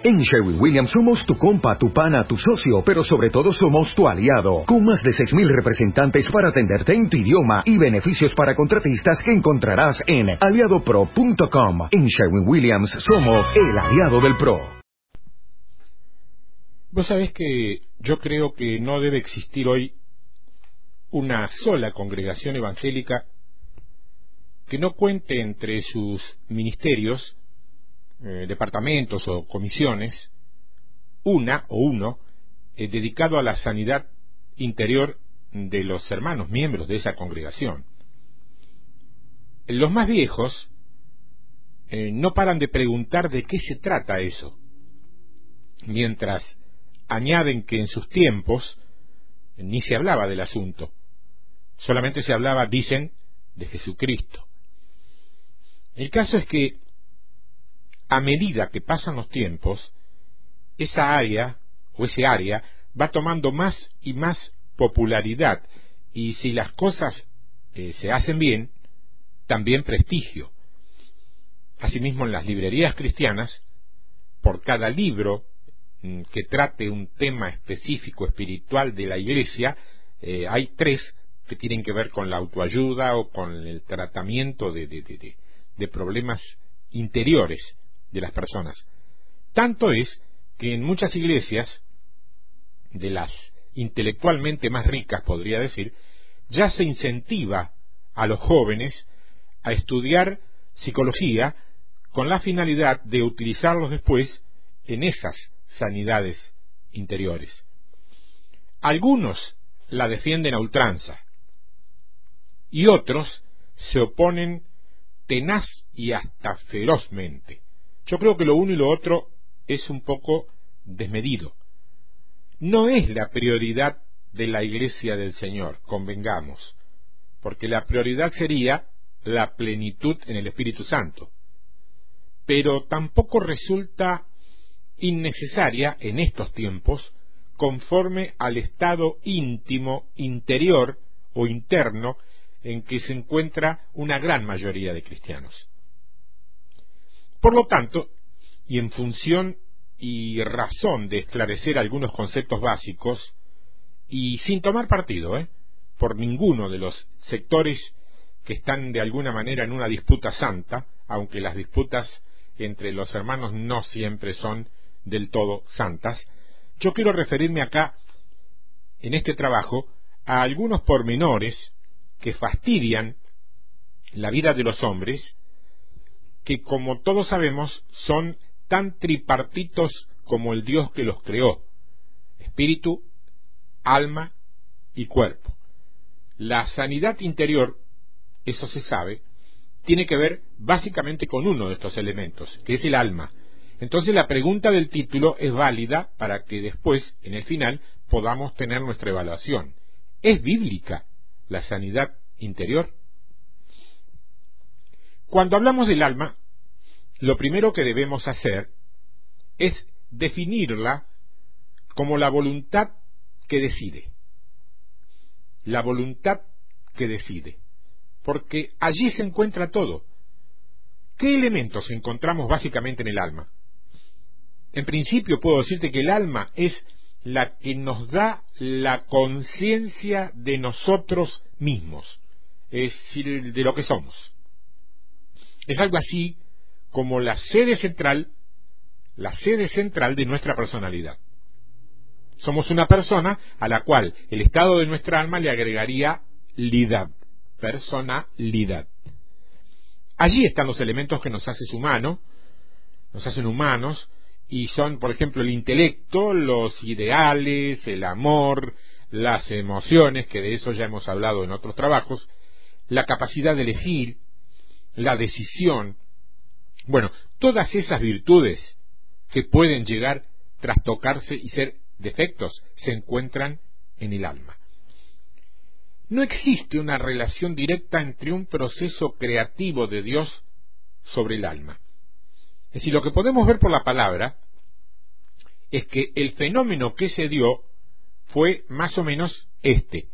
En Sherwin Williams somos tu compa, tu pana, tu socio, pero sobre todo somos tu aliado, con más de 6.000 representantes para atenderte en tu idioma y beneficios para contratistas que encontrarás en aliadopro.com. En Sherwin Williams somos el aliado del PRO. Vos sabés que yo creo que no debe existir hoy una sola congregación evangélica que no cuente entre sus ministerios eh, departamentos o comisiones, una o uno eh, dedicado a la sanidad interior de los hermanos miembros de esa congregación. Los más viejos eh, no paran de preguntar de qué se trata eso, mientras añaden que en sus tiempos ni se hablaba del asunto, solamente se hablaba, dicen, de Jesucristo. El caso es que a medida que pasan los tiempos, esa área o ese área va tomando más y más popularidad y si las cosas eh, se hacen bien, también prestigio. Asimismo, en las librerías cristianas, por cada libro mm, que trate un tema específico espiritual de la iglesia, eh, hay tres que tienen que ver con la autoayuda o con el tratamiento de, de problemas interiores de las personas. Tanto es que en muchas iglesias, de las intelectualmente más ricas, podría decir, ya se incentiva a los jóvenes a estudiar psicología con la finalidad de utilizarlos después en esas sanidades interiores. Algunos la defienden a ultranza y otros se oponen tenaz y hasta ferozmente. Yo creo que lo uno y lo otro es un poco desmedido. No es la prioridad de la iglesia del Señor, convengamos, porque la prioridad sería la plenitud en el Espíritu Santo. Pero tampoco resulta innecesaria en estos tiempos conforme al estado íntimo, interior o interno en que se encuentra una gran mayoría de cristianos. Por lo tanto, y en función y razón de esclarecer algunos conceptos básicos, y sin tomar partido ¿eh? por ninguno de los sectores que están de alguna manera en una disputa santa, aunque las disputas entre los hermanos no siempre son del todo santas, yo quiero referirme acá, en este trabajo, a algunos pormenores que fastidian la vida de los hombres que como todos sabemos son tan tripartitos como el Dios que los creó, espíritu, alma y cuerpo. La sanidad interior, eso se sabe, tiene que ver básicamente con uno de estos elementos, que es el alma. Entonces la pregunta del título es válida para que después, en el final, podamos tener nuestra evaluación. ¿Es bíblica la sanidad interior? Cuando hablamos del alma, lo primero que debemos hacer es definirla como la voluntad que decide. La voluntad que decide. Porque allí se encuentra todo. ¿Qué elementos encontramos básicamente en el alma? En principio puedo decirte que el alma es la que nos da la conciencia de nosotros mismos, es decir, de lo que somos. Es algo así como la sede central, la sede central de nuestra personalidad. Somos una persona a la cual el estado de nuestra alma le agregaría lidad, personalidad. Allí están los elementos que nos hacen humanos, nos hacen humanos, y son, por ejemplo, el intelecto, los ideales, el amor, las emociones, que de eso ya hemos hablado en otros trabajos, la capacidad de elegir, la decisión. Bueno, todas esas virtudes que pueden llegar tras tocarse y ser defectos se encuentran en el alma. No existe una relación directa entre un proceso creativo de Dios sobre el alma. Es decir, lo que podemos ver por la palabra es que el fenómeno que se dio fue más o menos este.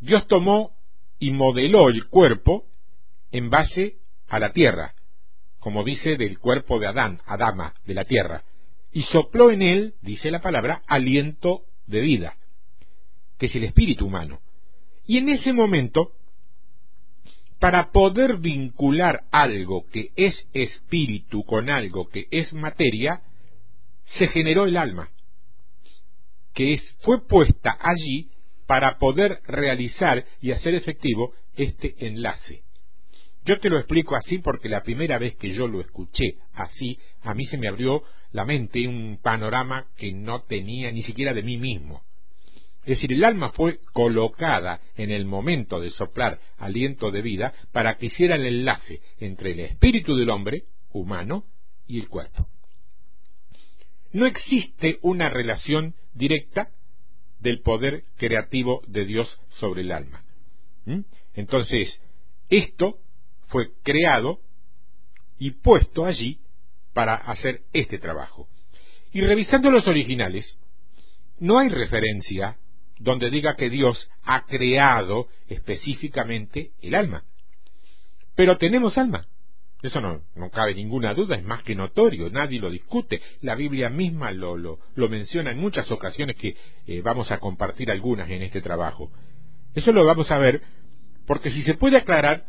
Dios tomó y modeló el cuerpo en base a la tierra, como dice del cuerpo de Adán, Adama, de la tierra. y sopló en él, dice la palabra, aliento de vida, que es el espíritu humano. Y en ese momento, para poder vincular algo que es espíritu con algo que es materia, se generó el alma, que es, fue puesta allí para poder realizar y hacer efectivo este enlace. Yo te lo explico así porque la primera vez que yo lo escuché así, a mí se me abrió la mente un panorama que no tenía ni siquiera de mí mismo. Es decir, el alma fue colocada en el momento de soplar aliento de vida para que hiciera el enlace entre el espíritu del hombre, humano, y el cuerpo. No existe una relación directa del poder creativo de Dios sobre el alma. ¿Mm? Entonces, esto fue creado y puesto allí para hacer este trabajo. Y revisando los originales, no hay referencia donde diga que Dios ha creado específicamente el alma. Pero tenemos alma. Eso no, no cabe ninguna duda, es más que notorio, nadie lo discute. La Biblia misma lo, lo, menciona en muchas ocasiones que eh, vamos a compartir algunas en este trabajo. Eso lo vamos a ver porque si se puede aclarar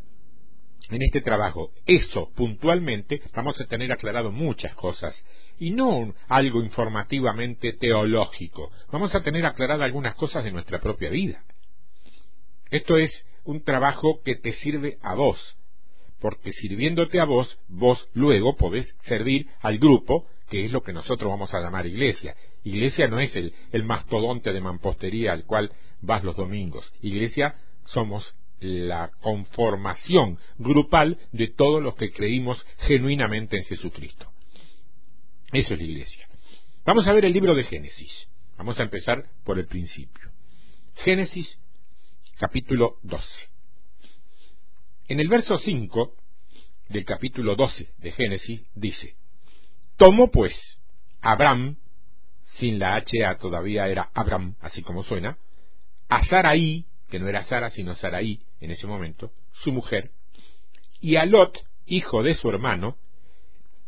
en este trabajo eso puntualmente, vamos a tener aclarado muchas cosas. Y no algo informativamente teológico. Vamos a tener aclarado algunas cosas de nuestra propia vida. Esto es un trabajo que te sirve a vos, porque sirviéndote a vos, vos luego podés servir al grupo, que es lo que nosotros vamos a llamar iglesia. Iglesia no es el, el mastodonte de mampostería al cual vas los domingos. Iglesia somos la conformación grupal de todos los que creímos genuinamente en Jesucristo. Eso es la iglesia. Vamos a ver el libro de Génesis. Vamos a empezar por el principio. Génesis capítulo 12. En el verso 5 del capítulo 12 de Génesis dice, Tomó pues Abraham, sin la HA todavía era Abraham, así como suena, a Saraí, que no era Sara sino Saraí en ese momento, su mujer, y a Lot, hijo de su hermano,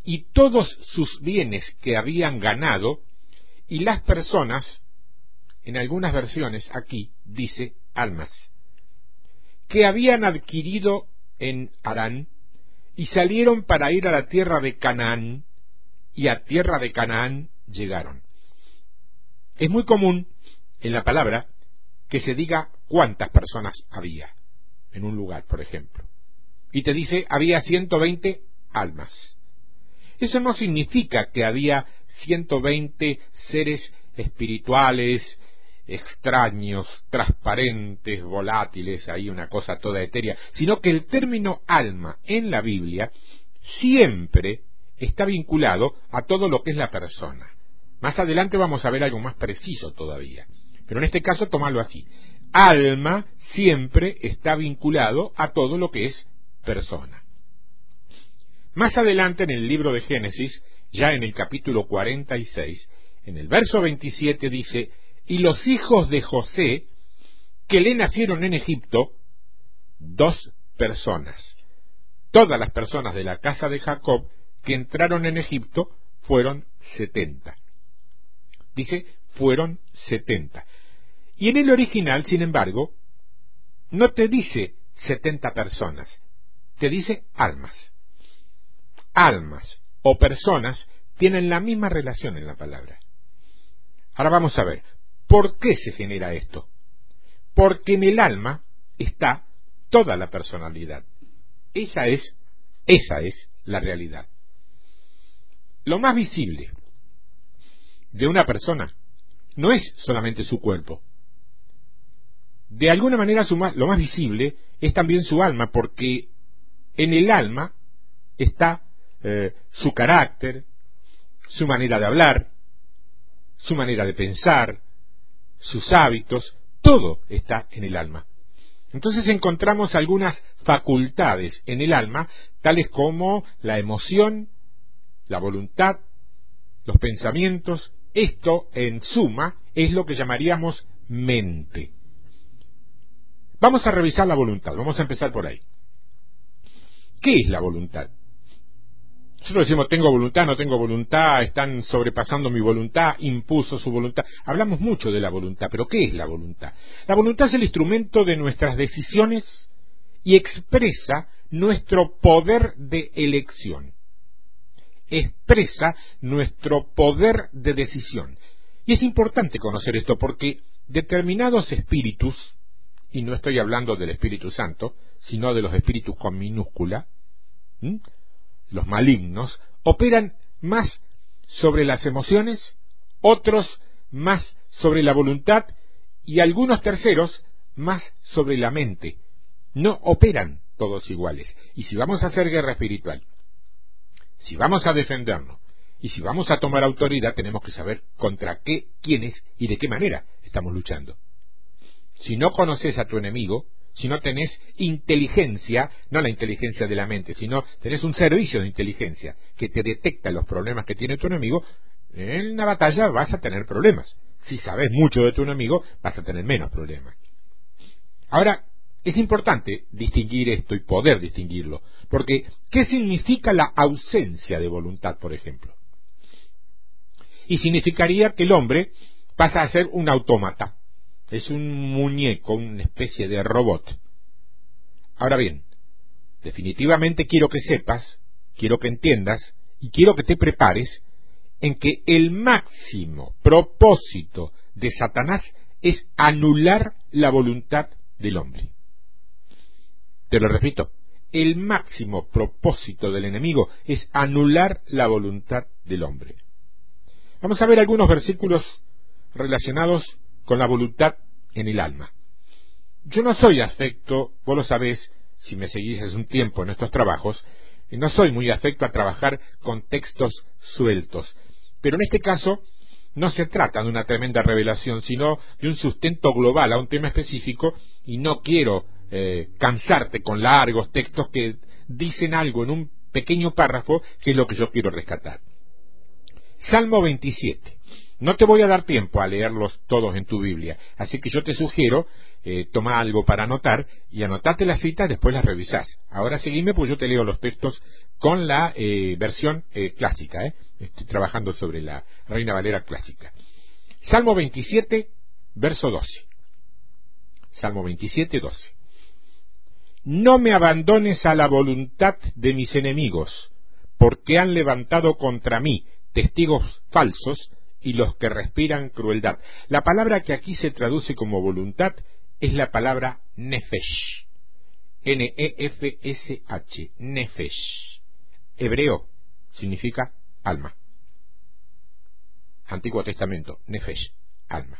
y todos sus bienes que habían ganado, y las personas, en algunas versiones aquí dice almas, que habían adquirido en Harán, y salieron para ir a la tierra de Canaán, y a tierra de Canaán llegaron. Es muy común en la palabra que se diga cuántas personas había en un lugar, por ejemplo. Y te dice, había 120 almas. Eso no significa que había 120 seres espirituales, extraños, transparentes, volátiles, ahí una cosa toda etérea, sino que el término alma en la Biblia siempre está vinculado a todo lo que es la persona. Más adelante vamos a ver algo más preciso todavía. Pero en este caso, tomalo así. Alma siempre está vinculado a todo lo que es persona. Más adelante en el libro de Génesis, ya en el capítulo 46, en el verso 27 dice, y los hijos de José, que le nacieron en Egipto, dos personas. Todas las personas de la casa de Jacob que entraron en Egipto fueron setenta. Dice, fueron setenta. Y en el original, sin embargo, no te dice setenta personas, te dice almas. Almas o personas tienen la misma relación en la palabra. Ahora vamos a ver, ¿por qué se genera esto? Porque en el alma está toda la personalidad. Esa es, esa es la realidad. Lo más visible de una persona no es solamente su cuerpo. De alguna manera lo más visible es también su alma, porque en el alma está eh, su carácter, su manera de hablar, su manera de pensar, sus hábitos, todo está en el alma. Entonces encontramos algunas facultades en el alma, tales como la emoción, la voluntad, los pensamientos, esto, en suma, es lo que llamaríamos mente. Vamos a revisar la voluntad, vamos a empezar por ahí. ¿Qué es la voluntad? Nosotros decimos, tengo voluntad, no tengo voluntad, están sobrepasando mi voluntad, impuso su voluntad. Hablamos mucho de la voluntad, pero ¿qué es la voluntad? La voluntad es el instrumento de nuestras decisiones y expresa nuestro poder de elección. Expresa nuestro poder de decisión. Y es importante conocer esto porque determinados espíritus, y no estoy hablando del Espíritu Santo, sino de los espíritus con minúscula, los malignos, operan más sobre las emociones, otros más sobre la voluntad y algunos terceros más sobre la mente. No operan todos iguales. Y si vamos a hacer guerra espiritual, si vamos a defendernos y si vamos a tomar autoridad, tenemos que saber contra qué, quiénes y de qué manera estamos luchando. Si no conoces a tu enemigo, si no tenés inteligencia, no la inteligencia de la mente, sino tenés un servicio de inteligencia que te detecta los problemas que tiene tu enemigo, en la batalla vas a tener problemas. Si sabes mucho de tu enemigo, vas a tener menos problemas. Ahora, es importante distinguir esto y poder distinguirlo, porque ¿qué significa la ausencia de voluntad, por ejemplo? Y significaría que el hombre pasa a ser un autómata, es un muñeco, una especie de robot. Ahora bien, definitivamente quiero que sepas, quiero que entiendas y quiero que te prepares en que el máximo propósito de Satanás es anular la voluntad del hombre. Te lo repito, el máximo propósito del enemigo es anular la voluntad del hombre. Vamos a ver algunos versículos relacionados con la voluntad en el alma. Yo no soy afecto, vos lo sabés, si me seguís hace un tiempo en estos trabajos, no soy muy afecto a trabajar con textos sueltos. Pero en este caso no se trata de una tremenda revelación, sino de un sustento global a un tema específico y no quiero eh, cansarte con largos textos que dicen algo en un pequeño párrafo que es lo que yo quiero rescatar. Salmo 27. No te voy a dar tiempo a leerlos todos en tu Biblia, así que yo te sugiero, eh, toma algo para anotar y anotate las citas, después las revisás. Ahora seguime, pues yo te leo los textos con la eh, versión eh, clásica. Estoy trabajando sobre la Reina Valera clásica. Salmo 27, verso 12. Salmo 27, 12. No me abandones a la voluntad de mis enemigos, porque han levantado contra mí testigos falsos y los que respiran crueldad. La palabra que aquí se traduce como voluntad es la palabra nefesh. N-E-F-S-H. Nefesh. Hebreo significa alma. Antiguo Testamento, nefesh, alma.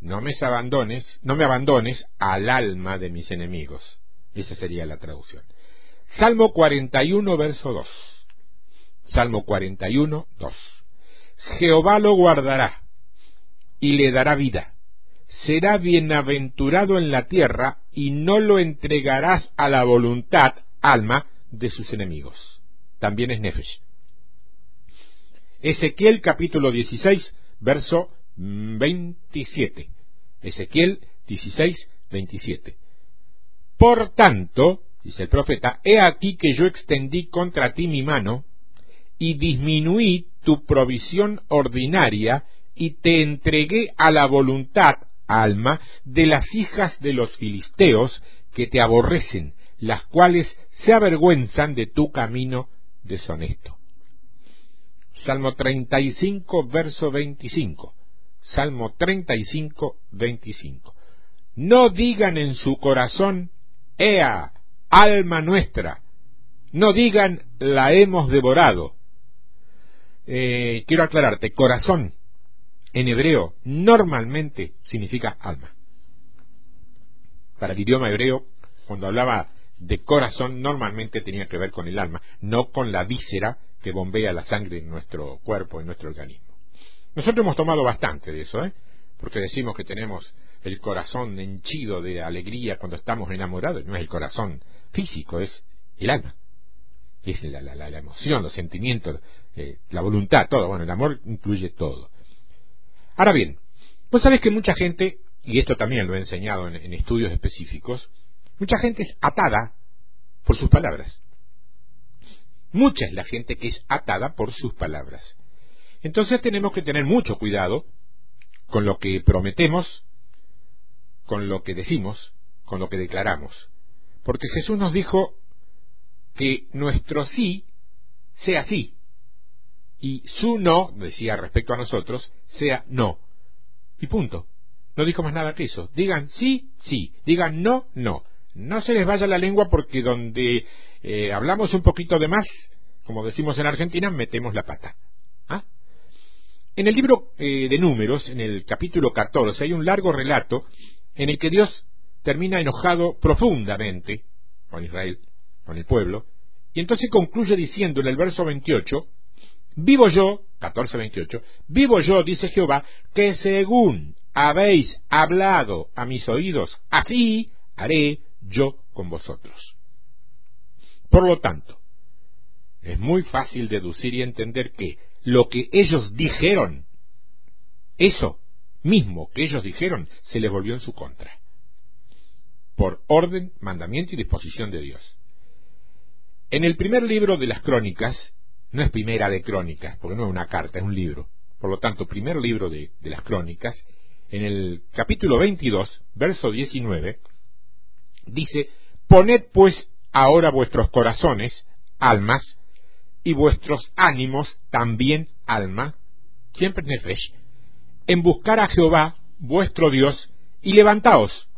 No me abandones, no me abandones al alma de mis enemigos. Esa sería la traducción. Salmo 41, verso 2. Salmo 41, 2. Jehová lo guardará y le dará vida. Será bienaventurado en la tierra y no lo entregarás a la voluntad, alma, de sus enemigos. También es Nefesh. Ezequiel capítulo 16, verso 27. Ezequiel 16, 27. Por tanto, dice el profeta, he aquí que yo extendí contra ti mi mano y disminuí tu provisión ordinaria y te entregué a la voluntad, alma, de las hijas de los filisteos que te aborrecen, las cuales se avergüenzan de tu camino deshonesto. Salmo 35, verso 25. Salmo 35, 25. No digan en su corazón, Ea, alma nuestra. No digan, la hemos devorado eh, quiero aclararte, corazón en hebreo normalmente significa alma. Para el idioma hebreo, cuando hablaba de corazón, normalmente tenía que ver con el alma, no con la víscera que bombea la sangre en nuestro cuerpo, en nuestro organismo. Nosotros hemos tomado bastante de eso, ¿eh? porque decimos que tenemos el corazón henchido de alegría cuando estamos enamorados, no es el corazón físico, es el alma es la, la, la, emoción, los sentimientos, eh, la voluntad, todo. Bueno, el amor incluye todo. Ahora bien, vos sabés que mucha gente, y esto también lo he enseñado en, en estudios específicos, mucha gente es atada por sus palabras. Mucha es la gente que es atada por sus palabras. Entonces tenemos que tener mucho cuidado con lo que prometemos, con lo que decimos, con lo que declaramos. Porque Jesús nos dijo que nuestro sí sea sí y su no, decía respecto a nosotros, sea no. Y punto. No dijo más nada que eso. Digan sí, sí. Digan no, no. No se les vaya la lengua porque donde eh, hablamos un poquito de más, como decimos en Argentina, metemos la pata. ¿Ah? En el libro eh, de números, en el capítulo 14, hay un largo relato en el que Dios termina enojado profundamente con Israel, con el pueblo, y entonces concluye diciendo en el verso 28, Vivo yo, 14.28, vivo yo, dice Jehová, que según habéis hablado a mis oídos, así haré yo con vosotros. Por lo tanto, es muy fácil deducir y entender que lo que ellos dijeron, eso mismo que ellos dijeron, se les volvió en su contra. Por orden, mandamiento y disposición de Dios. En el primer libro de las crónicas, no es primera de crónicas, porque no es una carta, es un libro. Por lo tanto, primer libro de, de las crónicas, en el capítulo 22, verso 19, dice, poned pues ahora vuestros corazones, almas, y vuestros ánimos también alma, siempre nefesh, en buscar a Jehová, vuestro Dios, y levantaos,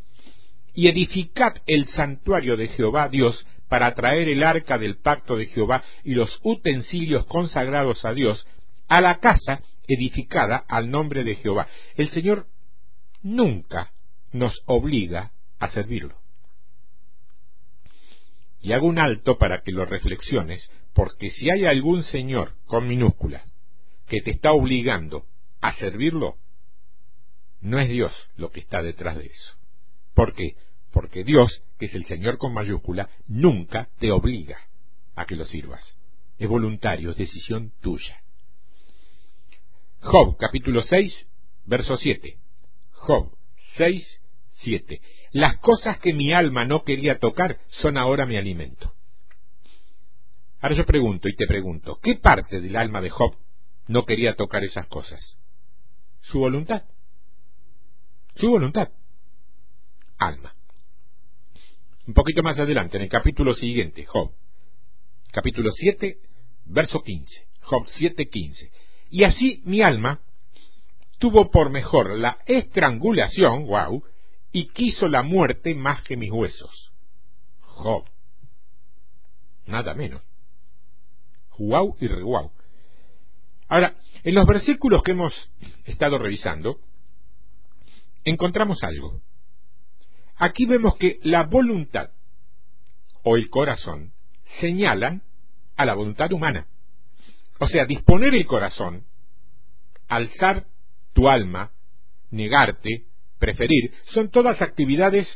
y edificad el santuario de Jehová Dios, para traer el arca del pacto de Jehová y los utensilios consagrados a Dios a la casa edificada al nombre de Jehová. El Señor nunca nos obliga a servirlo. Y hago un alto para que lo reflexiones, porque si hay algún Señor con minúsculas que te está obligando a servirlo, no es Dios lo que está detrás de eso. ¿Por qué? Porque Dios, que es el Señor con mayúscula, nunca te obliga a que lo sirvas. Es voluntario, es decisión tuya. Job, capítulo 6, verso 7. Job 6, 7. Las cosas que mi alma no quería tocar son ahora mi alimento. Ahora yo pregunto y te pregunto, ¿qué parte del alma de Job no quería tocar esas cosas? Su voluntad. Su voluntad. Alma. Un poquito más adelante, en el capítulo siguiente, Job, capítulo 7, verso 15, Job 7, 15. Y así mi alma tuvo por mejor la estrangulación, wow, y quiso la muerte más que mis huesos. Job. Nada menos. Wow y re wow. Ahora, en los versículos que hemos estado revisando, encontramos algo. Aquí vemos que la voluntad o el corazón señalan a la voluntad humana. O sea, disponer el corazón, alzar tu alma, negarte, preferir, son todas actividades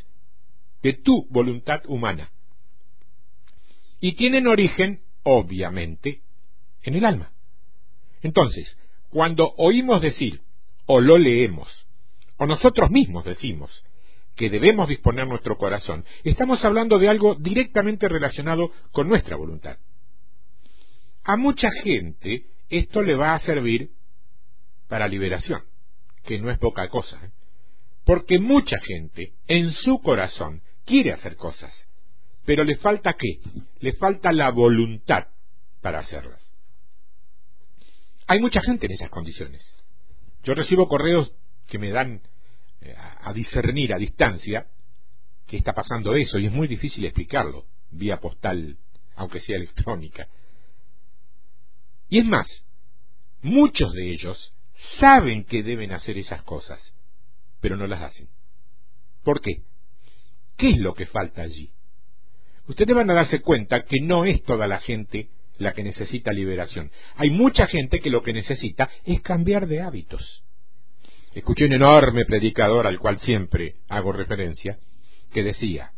de tu voluntad humana. Y tienen origen, obviamente, en el alma. Entonces, cuando oímos decir, o lo leemos, o nosotros mismos decimos, que debemos disponer nuestro corazón, estamos hablando de algo directamente relacionado con nuestra voluntad. A mucha gente esto le va a servir para liberación, que no es poca cosa, ¿eh? porque mucha gente en su corazón quiere hacer cosas, pero le falta qué? Le falta la voluntad para hacerlas. Hay mucha gente en esas condiciones. Yo recibo correos que me dan a discernir a distancia que está pasando eso y es muy difícil explicarlo vía postal, aunque sea electrónica. Y es más, muchos de ellos saben que deben hacer esas cosas, pero no las hacen. ¿Por qué? ¿Qué es lo que falta allí? Ustedes van a darse cuenta que no es toda la gente la que necesita liberación. Hay mucha gente que lo que necesita es cambiar de hábitos. Escuché un enorme predicador al cual siempre hago referencia, que decía,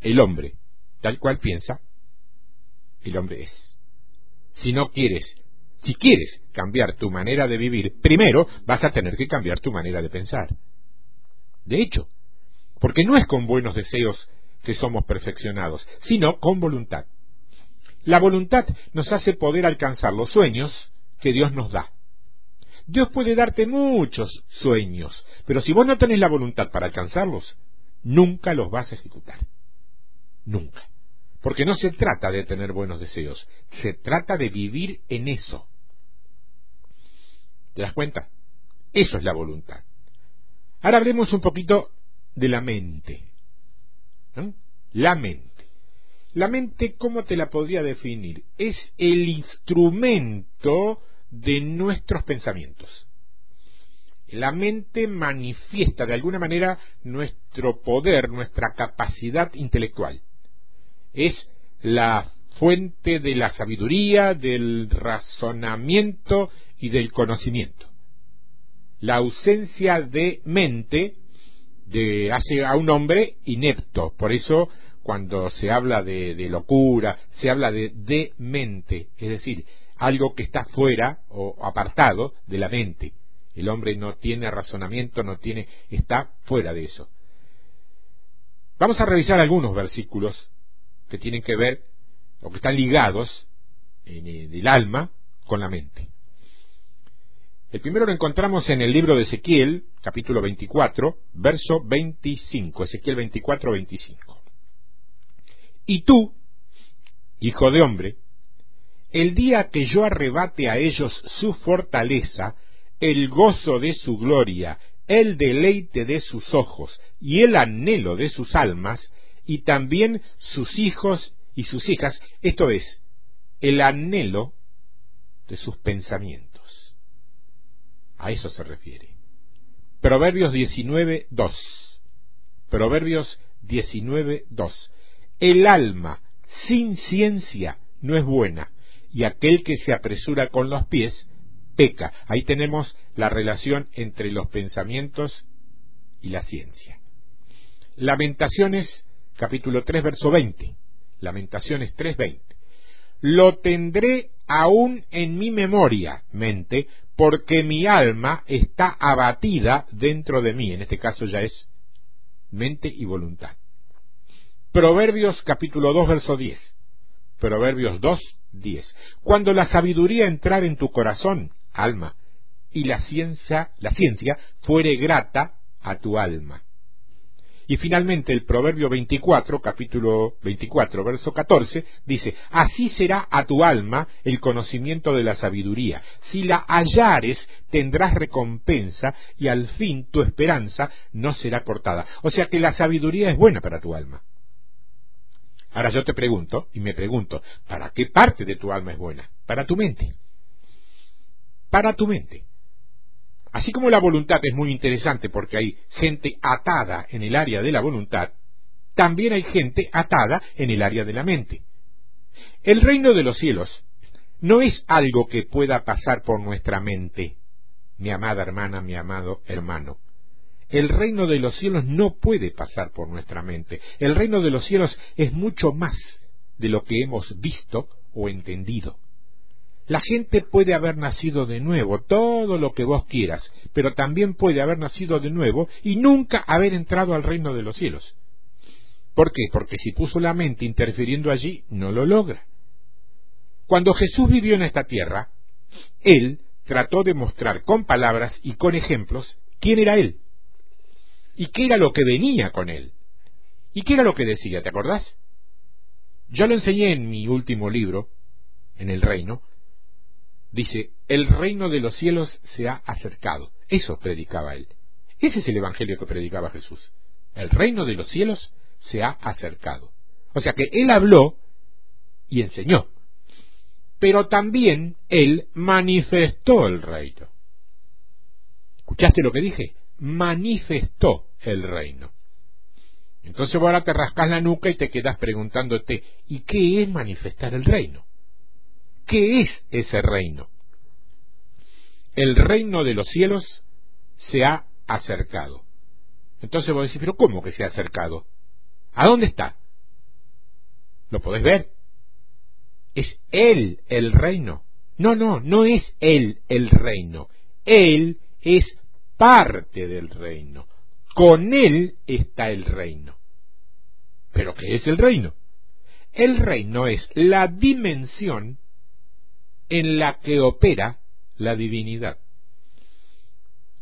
el hombre, tal cual piensa, el hombre es. Si no quieres, si quieres cambiar tu manera de vivir, primero vas a tener que cambiar tu manera de pensar. De hecho, porque no es con buenos deseos que somos perfeccionados, sino con voluntad. La voluntad nos hace poder alcanzar los sueños que Dios nos da. Dios puede darte muchos sueños, pero si vos no tenés la voluntad para alcanzarlos, nunca los vas a ejecutar. Nunca. Porque no se trata de tener buenos deseos, se trata de vivir en eso. ¿Te das cuenta? Eso es la voluntad. Ahora hablemos un poquito de la mente. La mente. La mente, ¿cómo te la podría definir? Es el instrumento de nuestros pensamientos. La mente manifiesta de alguna manera nuestro poder, nuestra capacidad intelectual. Es la fuente de la sabiduría, del razonamiento y del conocimiento. La ausencia de mente de, hace a un hombre inepto. Por eso cuando se habla de, de locura, se habla de demente, es decir, algo que está fuera o apartado de la mente. El hombre no tiene razonamiento, no tiene, está fuera de eso. Vamos a revisar algunos versículos que tienen que ver o que están ligados en el alma con la mente. El primero lo encontramos en el libro de Ezequiel, capítulo 24, verso 25. Ezequiel 24, 25. Y tú, hijo de hombre, el día que yo arrebate a ellos su fortaleza, el gozo de su gloria, el deleite de sus ojos y el anhelo de sus almas, y también sus hijos y sus hijas, esto es, el anhelo de sus pensamientos. A eso se refiere. Proverbios 19, 2. Proverbios 19, 2. El alma sin ciencia no es buena, y aquel que se apresura con los pies peca. Ahí tenemos la relación entre los pensamientos y la ciencia. Lamentaciones, capítulo 3, verso 20. Lamentaciones 3, 20. Lo tendré aún en mi memoria, mente, porque mi alma está abatida dentro de mí. En este caso ya es mente y voluntad. Proverbios capítulo 2, verso 10. Proverbios 2, 10. Cuando la sabiduría entrar en tu corazón, alma, y la ciencia, la ciencia fuere grata a tu alma. Y finalmente el Proverbio 24, capítulo 24, verso 14, dice, Así será a tu alma el conocimiento de la sabiduría. Si la hallares, tendrás recompensa y al fin tu esperanza no será cortada. O sea que la sabiduría es buena para tu alma. Ahora yo te pregunto, y me pregunto, ¿para qué parte de tu alma es buena? Para tu mente. Para tu mente. Así como la voluntad es muy interesante porque hay gente atada en el área de la voluntad, también hay gente atada en el área de la mente. El reino de los cielos no es algo que pueda pasar por nuestra mente, mi amada hermana, mi amado hermano. El reino de los cielos no puede pasar por nuestra mente. El reino de los cielos es mucho más de lo que hemos visto o entendido. La gente puede haber nacido de nuevo, todo lo que vos quieras, pero también puede haber nacido de nuevo y nunca haber entrado al reino de los cielos. ¿Por qué? Porque si puso la mente interfiriendo allí, no lo logra. Cuando Jesús vivió en esta tierra, Él trató de mostrar con palabras y con ejemplos quién era Él y qué era lo que venía con él. ¿Y qué era lo que decía? ¿Te acordás? Yo lo enseñé en mi último libro, en el reino. Dice, el reino de los cielos se ha acercado. Eso predicaba él. Ese es el evangelio que predicaba Jesús. El reino de los cielos se ha acercado. O sea que él habló y enseñó. Pero también él manifestó el reino. ¿Escuchaste lo que dije? Manifestó el reino. Entonces ahora te rascas la nuca y te quedas preguntándote, ¿y qué es manifestar el reino? ¿Qué es ese reino? El reino de los cielos se ha acercado. Entonces vos decís, pero ¿cómo que se ha acercado? ¿A dónde está? ¿Lo podés ver? ¿Es Él el reino? No, no, no es Él el reino. Él es parte del reino. Con Él está el reino. ¿Pero qué es el reino? El reino es la dimensión en la que opera la divinidad.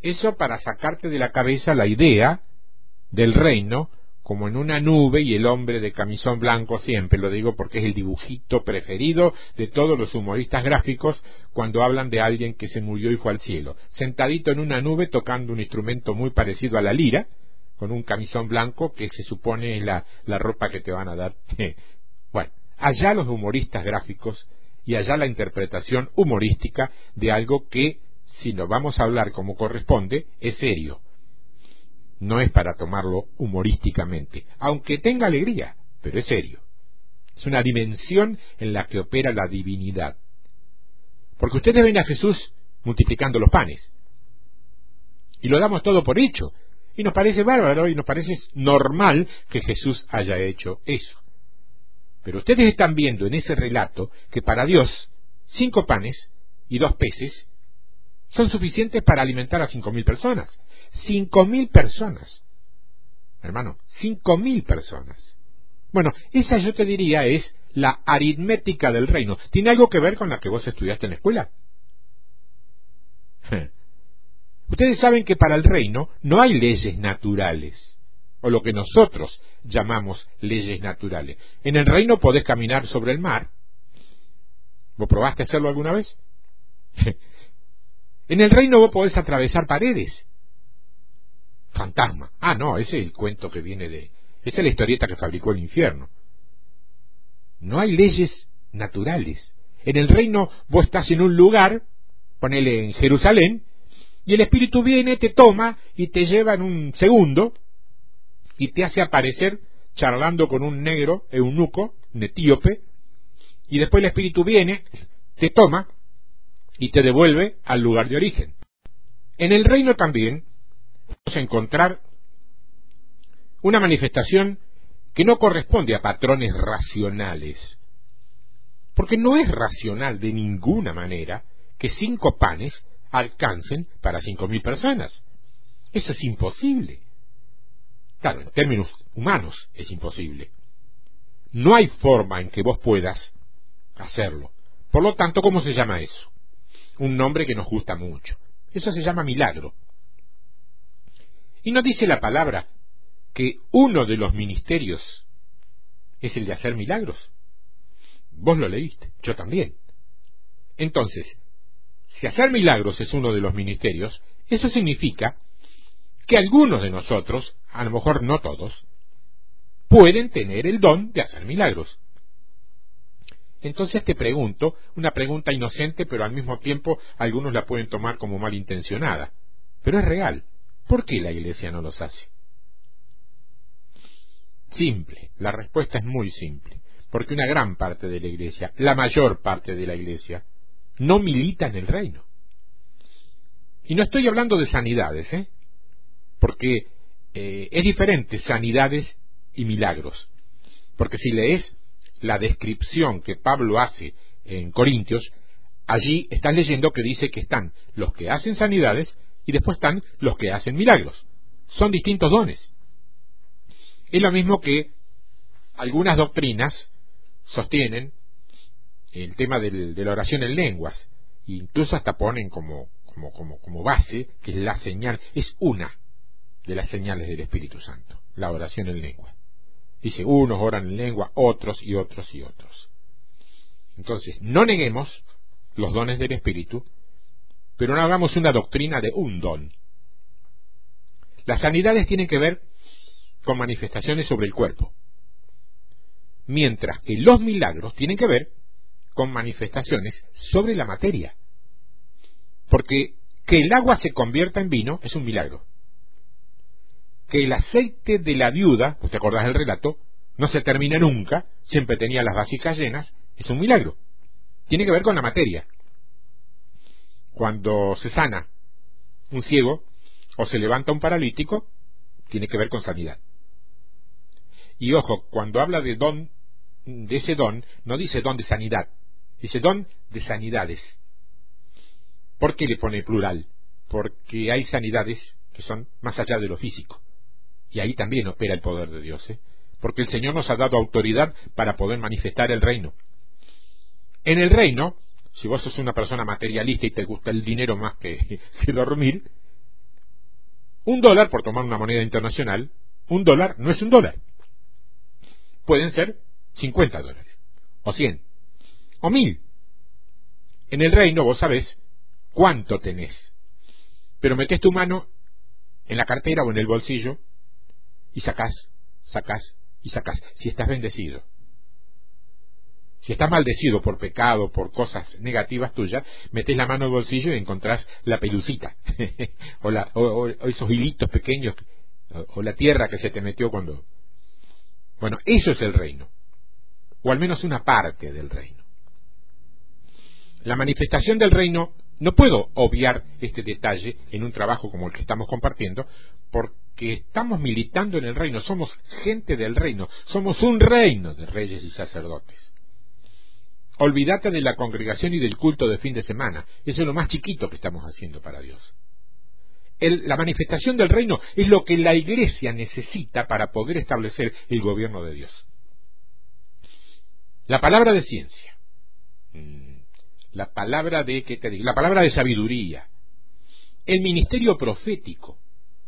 Eso para sacarte de la cabeza la idea del reino como en una nube y el hombre de camisón blanco siempre, lo digo porque es el dibujito preferido de todos los humoristas gráficos cuando hablan de alguien que se murió y fue al cielo, sentadito en una nube tocando un instrumento muy parecido a la lira, con un camisón blanco que se supone es la, ropa que te van a dar. bueno, allá los humoristas gráficos y allá la interpretación humorística de algo que, si nos vamos a hablar como corresponde, es serio no es para tomarlo humorísticamente, aunque tenga alegría, pero es serio. Es una dimensión en la que opera la divinidad. Porque ustedes ven a Jesús multiplicando los panes. Y lo damos todo por hecho. Y nos parece bárbaro y nos parece normal que Jesús haya hecho eso. Pero ustedes están viendo en ese relato que para Dios cinco panes y dos peces son suficientes para alimentar a cinco mil personas. Cinco mil personas. Hermano, cinco mil personas. Bueno, esa yo te diría es la aritmética del reino. ¿Tiene algo que ver con la que vos estudiaste en la escuela? Ustedes saben que para el reino no hay leyes naturales, o lo que nosotros llamamos leyes naturales. En el reino podés caminar sobre el mar. ¿Vos probaste hacerlo alguna vez? en el reino vos podés atravesar paredes fantasma. Ah, no, ese es el cuento que viene de... Esa es la historieta que fabricó el infierno. No hay leyes naturales. En el reino vos estás en un lugar, ponele en Jerusalén, y el Espíritu viene, te toma y te lleva en un segundo y te hace aparecer charlando con un negro eunuco, un etíope, y después el Espíritu viene, te toma y te devuelve al lugar de origen. En el reino también encontrar una manifestación que no corresponde a patrones racionales. Porque no es racional de ninguna manera que cinco panes alcancen para cinco mil personas. Eso es imposible. Claro, en términos humanos es imposible. No hay forma en que vos puedas hacerlo. Por lo tanto, ¿cómo se llama eso? Un nombre que nos gusta mucho. Eso se llama milagro. Y no dice la palabra que uno de los ministerios es el de hacer milagros. Vos lo leíste, yo también. Entonces, si hacer milagros es uno de los ministerios, eso significa que algunos de nosotros, a lo mejor no todos, pueden tener el don de hacer milagros. Entonces te pregunto, una pregunta inocente, pero al mismo tiempo algunos la pueden tomar como malintencionada, pero es real. ¿Por qué la Iglesia no los hace? Simple, la respuesta es muy simple, porque una gran parte de la Iglesia, la mayor parte de la Iglesia, no milita en el reino. Y no estoy hablando de sanidades, ¿eh? porque eh, es diferente sanidades y milagros. Porque si lees la descripción que Pablo hace en Corintios, allí estás leyendo que dice que están los que hacen sanidades y después están los que hacen milagros. Son distintos dones. Es lo mismo que algunas doctrinas sostienen el tema de la oración en lenguas, e incluso hasta ponen como, como, como, como base que es la señal, es una de las señales del Espíritu Santo, la oración en lengua. Dice, unos oran en lengua, otros y otros y otros. Entonces, no neguemos los dones del Espíritu, pero no hagamos una doctrina de un don. Las sanidades tienen que ver con manifestaciones sobre el cuerpo, mientras que los milagros tienen que ver con manifestaciones sobre la materia. Porque que el agua se convierta en vino es un milagro. Que el aceite de la viuda, ¿te acordás del relato? No se termina nunca, siempre tenía las vasijas llenas, es un milagro. Tiene que ver con la materia cuando se sana un ciego o se levanta un paralítico, tiene que ver con sanidad. Y ojo, cuando habla de don, de ese don, no dice don de sanidad, dice don de sanidades. ¿Por qué le pone plural? Porque hay sanidades que son más allá de lo físico. Y ahí también opera el poder de Dios. ¿eh? porque el Señor nos ha dado autoridad para poder manifestar el reino. En el reino, si vos sos una persona materialista y te gusta el dinero más que, dormir, un dólar, por tomar una moneda internacional, un dólar no es un dólar. Pueden ser 50 dólares, o 100, o 1000. En el reino vos sabés cuánto tenés, pero metés tu mano en la cartera o en el bolsillo y sacás, sacás y sacás, si estás bendecido. Si estás maldecido por pecado, por cosas negativas tuyas, metes la mano el bolsillo y encontrás la pelucita, o, esos hilitos pequeños, o, la tierra que se te metió cuando... Bueno, eso es el reino, o al menos una parte del reino. La manifestación del reino, no puedo obviar este detalle en un trabajo como el que estamos compartiendo, porque estamos militando en el reino, somos gente del reino, somos un reino de reyes y sacerdotes. Olvídate de la congregación y del culto de fin de semana. Eso es lo más chiquito que estamos haciendo para Dios. la manifestación del reino es lo que la iglesia necesita para poder establecer el gobierno de Dios. La palabra de ciencia, mm, la palabra de, ¿qué te digo? La palabra de sabiduría, el ministerio profético,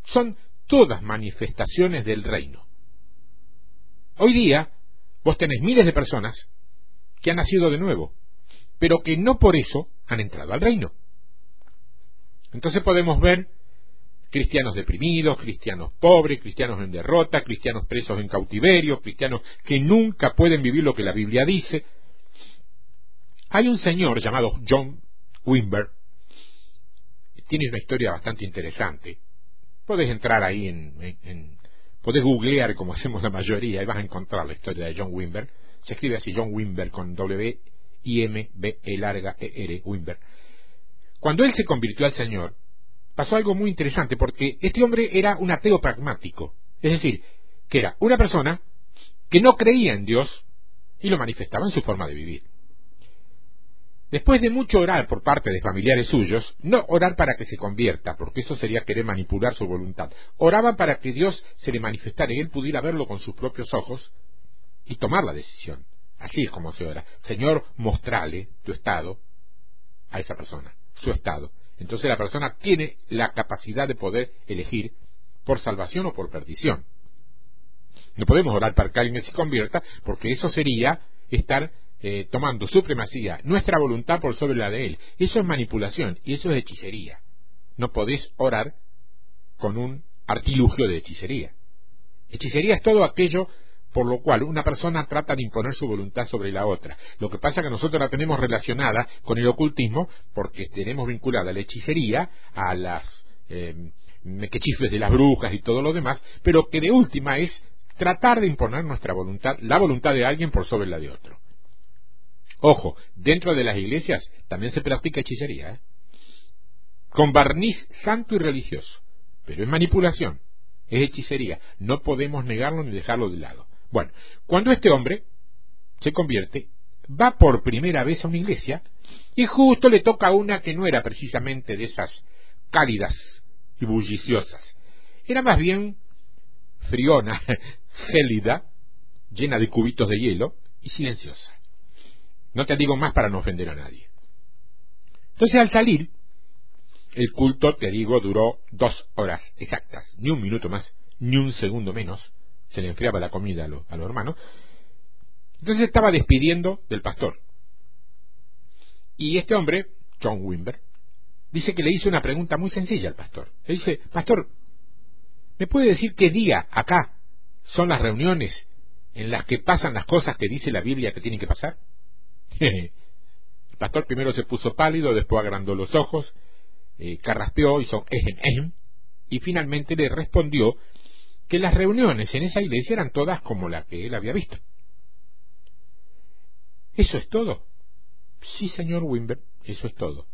son todas manifestaciones del reino. Hoy día, vos tenés miles de personas que han nacido de nuevo, pero que no por eso han entrado al reino. Entonces podemos ver cristianos deprimidos, cristianos pobres, cristianos en derrota, cristianos presos en cautiverio, cristianos que nunca pueden vivir lo que la Biblia dice. Hay un señor llamado John Wimber, tiene una historia bastante interesante. Puedes entrar ahí en, en, podés googlear como hacemos la mayoría y vas a encontrar la historia de John Wimber se escribe así John Wimber con W I M B E larga E R Wimber. Cuando él se convirtió al Señor, pasó algo muy interesante porque este hombre era un ateo pragmático, es decir, que era una persona que no creía en Dios y lo manifestaba en su forma de vivir. Después de mucho orar por parte de familiares suyos, no orar para que se convierta, porque eso sería querer manipular su voluntad, oraba para que Dios se le manifestara y él pudiera verlo con sus propios ojos y tomar la decisión. Así es como se ora. Señor, mostrale tu estado a esa persona, su estado. Entonces la persona tiene la capacidad de poder elegir por salvación o por perdición. No podemos orar para que alguien se convierta porque eso sería estar eh, tomando supremacía, nuestra voluntad por sobre la de él. Eso es manipulación y eso es hechicería. No podés orar con un artilugio de hechicería. Hechicería es todo aquello por lo cual una persona trata de imponer su voluntad sobre la otra. Lo que pasa es que nosotros la tenemos relacionada con el ocultismo porque tenemos vinculada la hechicería a las eh, de las brujas y todo lo demás, pero que de última es tratar de imponer nuestra voluntad, la voluntad de alguien por sobre la de otro. Ojo, dentro de las iglesias también se practica hechicería, ¿eh? con barniz santo y religioso, pero es manipulación, es hechicería, no podemos negarlo ni dejarlo de lado. Bueno, cuando este hombre se convierte, va por primera vez a una iglesia y justo le toca una que no era precisamente de esas cálidas y bulliciosas. Era más bien friona, gélida, llena de cubitos de hielo y silenciosa. No te digo más para no ofender a nadie. Entonces al salir, el culto, te digo, duró dos horas exactas, ni un minuto más, ni un segundo menos, se le enfriaba la comida a, los hermanos. Entonces estaba despidiendo del pastor. Y este hombre, John Wimber, dice que le hizo una pregunta muy sencilla al pastor. Le dice, pastor, ¿me puede decir qué día acá son las reuniones en las que pasan las cosas que dice la Biblia que tienen que pasar? el pastor primero se puso pálido, después agrandó los ojos, eh, carraspeó, hizo ejem, ejem, y finalmente le respondió que las reuniones en esa iglesia eran todas como la que él había visto. ¿Eso es todo? Sí, señor Wimber, eso es todo.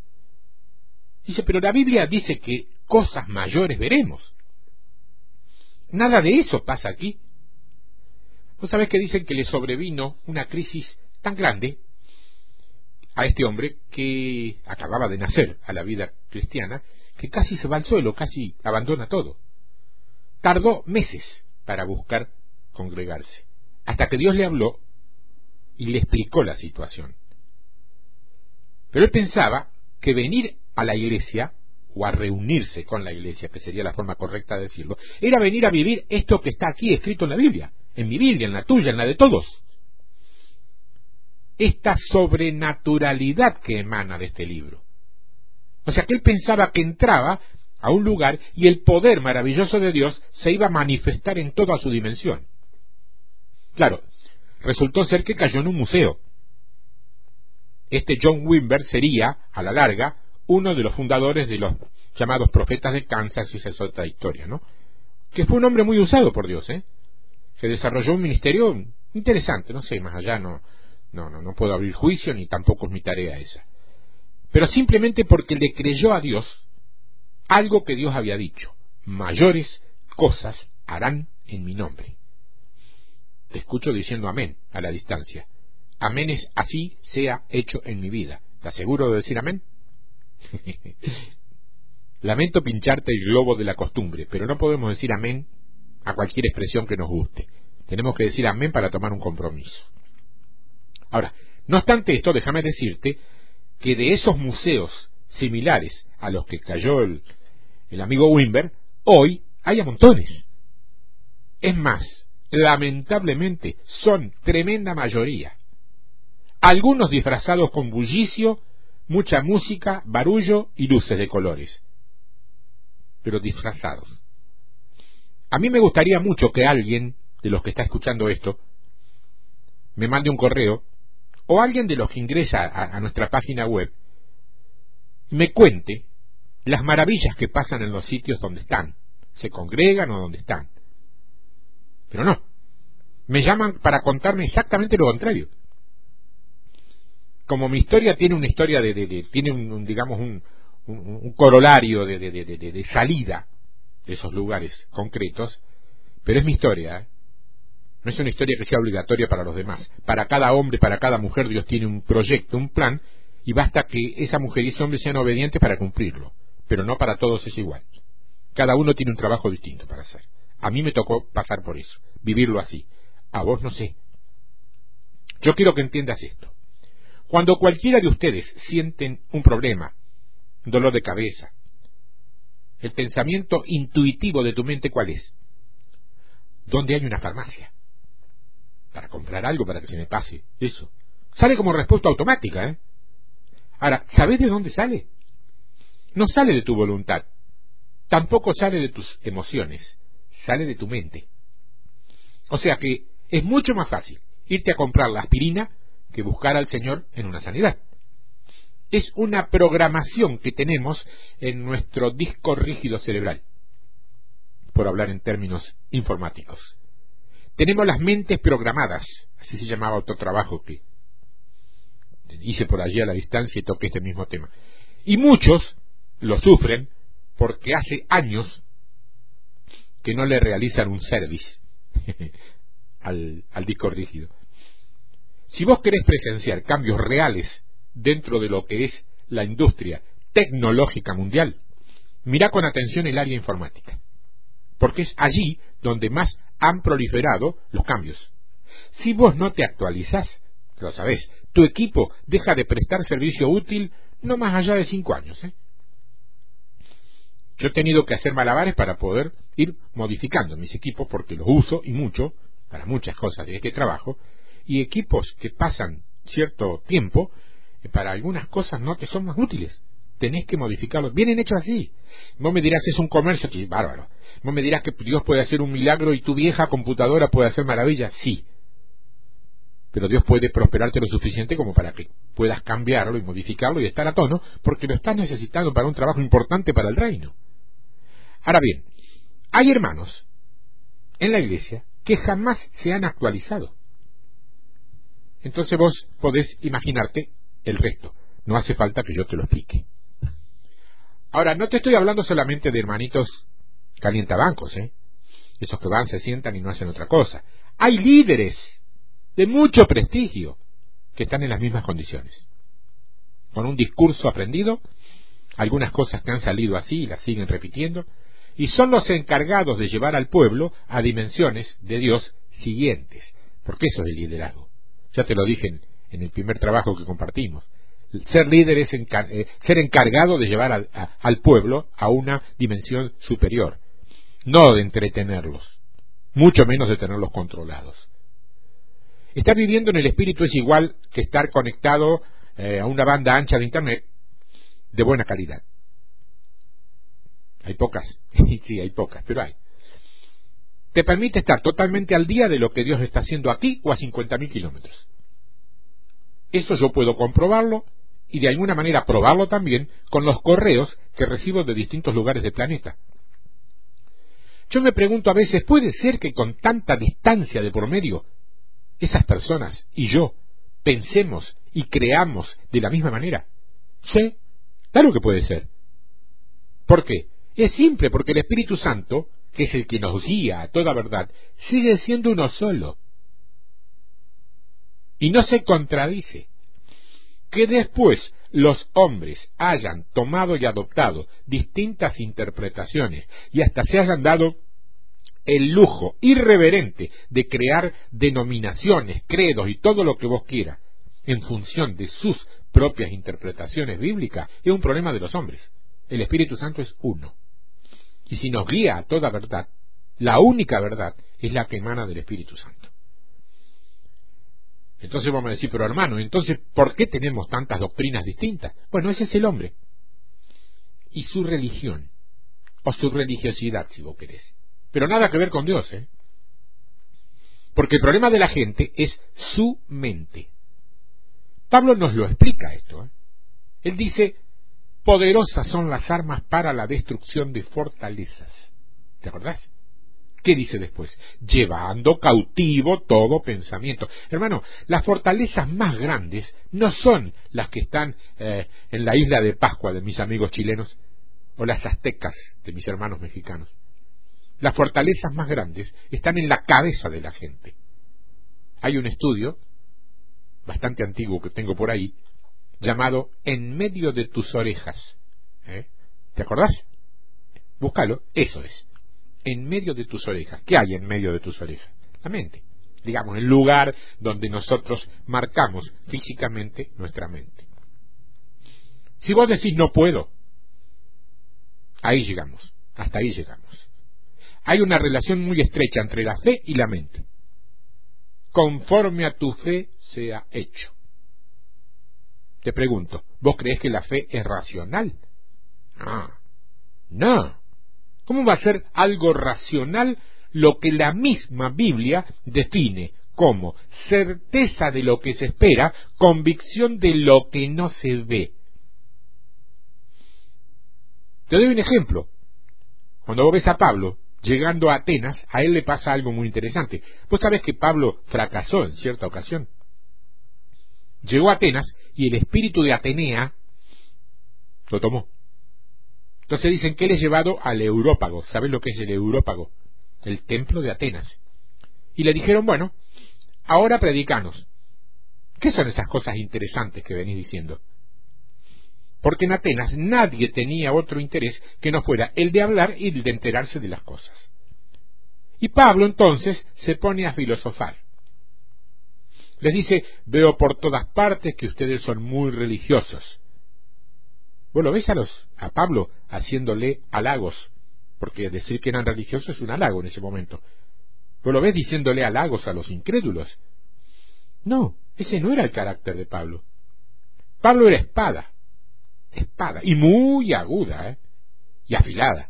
Dice, pero la Biblia dice que cosas mayores veremos. Nada de eso pasa aquí. Vos sabés que dicen que le sobrevino una crisis tan grande a este hombre que acababa de nacer a la vida cristiana, que casi se va al suelo, casi abandona todo tardó meses para buscar congregarse. hasta que Dios le habló y le explicó la situación. Pero él pensaba que venir a la iglesia o a reunirse con la iglesia, que sería la forma correcta de decirlo, era venir a vivir esto que está aquí escrito en la Biblia, en mi Biblia, en la tuya, en la de todos. Esta sobrenaturalidad que emana de este libro. O sea que él pensaba que entraba a un lugar y el poder maravilloso de Dios se iba a manifestar en toda su dimensión. Claro, resultó ser que cayó en un museo. Este John Wimber sería, a la larga, uno de los fundadores de los llamados profetas de Kansas, y esa es otra historia, ¿no? Que fue un hombre muy usado por Dios, ¿eh? Se desarrolló un ministerio interesante, no sé, más allá no, no, no, no puedo abrir juicio ni tampoco es mi tarea esa. Pero simplemente porque le creyó a Dios algo que Dios había dicho. Mayores cosas harán en mi nombre. Te escucho diciendo amén a la distancia. Amén es así sea hecho en mi vida. ¿Estás seguro de decir amén? Lamento pincharte el globo de la costumbre, pero no podemos decir amén a cualquier expresión que nos guste. Tenemos que decir amén para tomar un compromiso. Ahora, no obstante esto, déjame decirte que de esos museos similares a los que cayó el, amigo Wimber, hoy hay a montones. Es más, lamentablemente, son tremenda mayoría. Algunos disfrazados con bullicio, mucha música, barullo y luces de colores. Pero disfrazados. A mí me gustaría mucho que alguien de los que está escuchando esto me mande un correo o alguien de los que ingresa a nuestra página web me cuente las maravillas que pasan en los sitios donde están, se congregan o donde están. Pero no, me llaman para contarme exactamente lo contrario. Como mi historia tiene una historia de, tiene un, digamos un, un, corolario de, de, salida de esos lugares concretos, pero es mi historia. ¿eh? No es una historia que sea obligatoria para los demás. Para cada hombre, para cada mujer, Dios tiene un proyecto, un plan, y basta que esa mujer y ese hombre sean obedientes para cumplirlo pero no para todos es igual. Cada uno tiene un trabajo distinto para hacer. A mí me tocó pasar por eso, vivirlo así. A vos no sé. Yo quiero que entiendas esto. Cuando cualquiera de ustedes sienten un problema, dolor de cabeza, el pensamiento intuitivo de tu mente, ¿cuál es? ¿Dónde hay una farmacia? Para comprar algo para que se me pase. Eso. Sale como respuesta automática, ¿eh? Ahora, ¿sabés de dónde sale? no sale de tu voluntad, tampoco sale de tus emociones, sale de tu mente. O sea que es mucho más fácil irte a comprar la aspirina que buscar al Señor en una sanidad. Es una programación que tenemos en nuestro disco rígido cerebral, por hablar en términos informáticos. Tenemos las mentes programadas, así se llamaba otro trabajo que hice por allí a la distancia y toqué este mismo tema. Y muchos lo sufren porque hace años que no le realizan un service al, al disco rígido. Si vos querés presenciar cambios reales dentro de lo que es la industria tecnológica mundial, mira con atención el área informática, porque es allí donde más han proliferado los cambios. Si vos no te actualizás, lo sabés, tu equipo deja de prestar servicio útil no más allá de cinco años. ¿eh? Yo he tenido que hacer malabares para poder ir modificando mis equipos porque los uso y mucho para muchas cosas de este trabajo y equipos que pasan cierto tiempo eh, para algunas cosas no te son más útiles. Tenés que modificarlos. Vienen hechos así. Vos me dirás, es un comercio que bárbaro. Vos me dirás que Dios puede hacer un milagro y tu vieja computadora puede hacer maravillas. Sí. Pero Dios puede prosperarte lo suficiente como para que puedas cambiarlo y modificarlo y estar a tono, porque lo estás necesitando para un trabajo importante para el reino. Ahora bien, hay hermanos en la iglesia que jamás se han actualizado. Entonces vos podés imaginarte el resto. No hace falta que yo te lo explique. Ahora, no te estoy hablando solamente de hermanitos calientabancos, ¿eh? Esos que van, se sientan y no hacen otra cosa. Hay líderes de mucho prestigio que están en las mismas condiciones. Con un discurso aprendido, algunas cosas que han salido así y las siguen repitiendo, y son los encargados de llevar al pueblo a dimensiones de Dios siguientes. porque eso es el liderazgo. Ya te lo dije en, el primer trabajo que compartimos. Ser líder es eh, ser encargado de llevar al pueblo a una dimensión superior, no de entretenerlos, mucho menos de tenerlos controlados. Estar viviendo en el espíritu es igual que estar conectado eh, a una banda ancha de Internet de buena calidad. Hay pocas, sí, hay pocas, pero hay. Te permite estar totalmente al día de lo que Dios está haciendo aquí o a 50.000 kilómetros. Eso yo puedo comprobarlo y de alguna manera probarlo también con los correos que recibo de distintos lugares del planeta. Yo me pregunto a veces, ¿puede ser que con tanta distancia de por medio, esas personas y yo pensemos y creamos de la misma manera? Sí, claro que puede ser. ¿Por qué? Es simple, porque el Espíritu Santo, que es el que nos guía a toda verdad, sigue siendo uno solo. Y no se contradice. Que después los hombres hayan tomado y adoptado distintas interpretaciones y hasta se hayan dado el lujo irreverente de crear denominaciones, credos y todo lo que vos quieras en función de sus propias interpretaciones bíblicas, es un problema de los hombres. El Espíritu Santo es uno. Y si nos guía a toda verdad, la única verdad es la que emana del Espíritu Santo. Entonces vamos a decir, pero hermano, entonces, ¿por qué tenemos tantas doctrinas distintas? Bueno, ese es el hombre. Y su religión, o su religiosidad, si vos querés. Pero nada que ver con Dios, ¿eh? Porque el problema de la gente es su mente. Pablo nos lo explica esto. ¿eh? Él dice, poderosas son las armas para la destrucción de fortalezas. ¿Te acordás? ¿Qué dice después? Llevando cautivo todo pensamiento. Hermano, las fortalezas más grandes no son las que están eh, en la isla de Pascua de mis amigos chilenos o las aztecas de mis hermanos mexicanos. Las fortalezas más grandes están en la cabeza de la gente. Hay un estudio bastante antiguo que tengo por ahí llamado En medio de tus orejas. ¿Eh? ¿Te acordás? Búscalo, eso es en medio de tus orejas. ¿Qué hay en medio de tus orejas? La mente. Digamos, el lugar donde nosotros marcamos físicamente nuestra mente. Si vos decís no puedo, ahí llegamos, hasta ahí llegamos. Hay una relación muy estrecha entre la fe y la mente. Conforme a tu fe sea hecho. Te pregunto, ¿vos crees que la fe es racional? Ah, no. ¿Cómo va a ser algo racional lo que la misma Biblia define como certeza de lo que se espera, convicción de lo que no se ve? Te doy un ejemplo. Cuando vos ves a Pablo llegando a Atenas, a él le pasa algo muy interesante. Vos sabés que Pablo fracasó en cierta ocasión. Llegó a Atenas y el espíritu de Atenea lo tomó. Entonces dicen que él es llevado al Európago. ¿Saben lo que es el Európago? El templo de Atenas. Y le dijeron, bueno, ahora predicanos. ¿Qué son esas cosas interesantes que venís diciendo? Porque en Atenas nadie tenía otro interés que no fuera el de hablar y el de enterarse de las cosas. Y Pablo entonces se pone a filosofar. Les dice, veo por todas partes que ustedes son muy religiosos. Bueno, ves a, los, a Pablo haciéndole halagos, porque decir que eran religiosos es un halago en ese momento. Vos lo ves diciéndole halagos a los incrédulos. No, ese no era el carácter de Pablo. Pablo era espada, espada, y muy aguda, ¿eh? y afilada.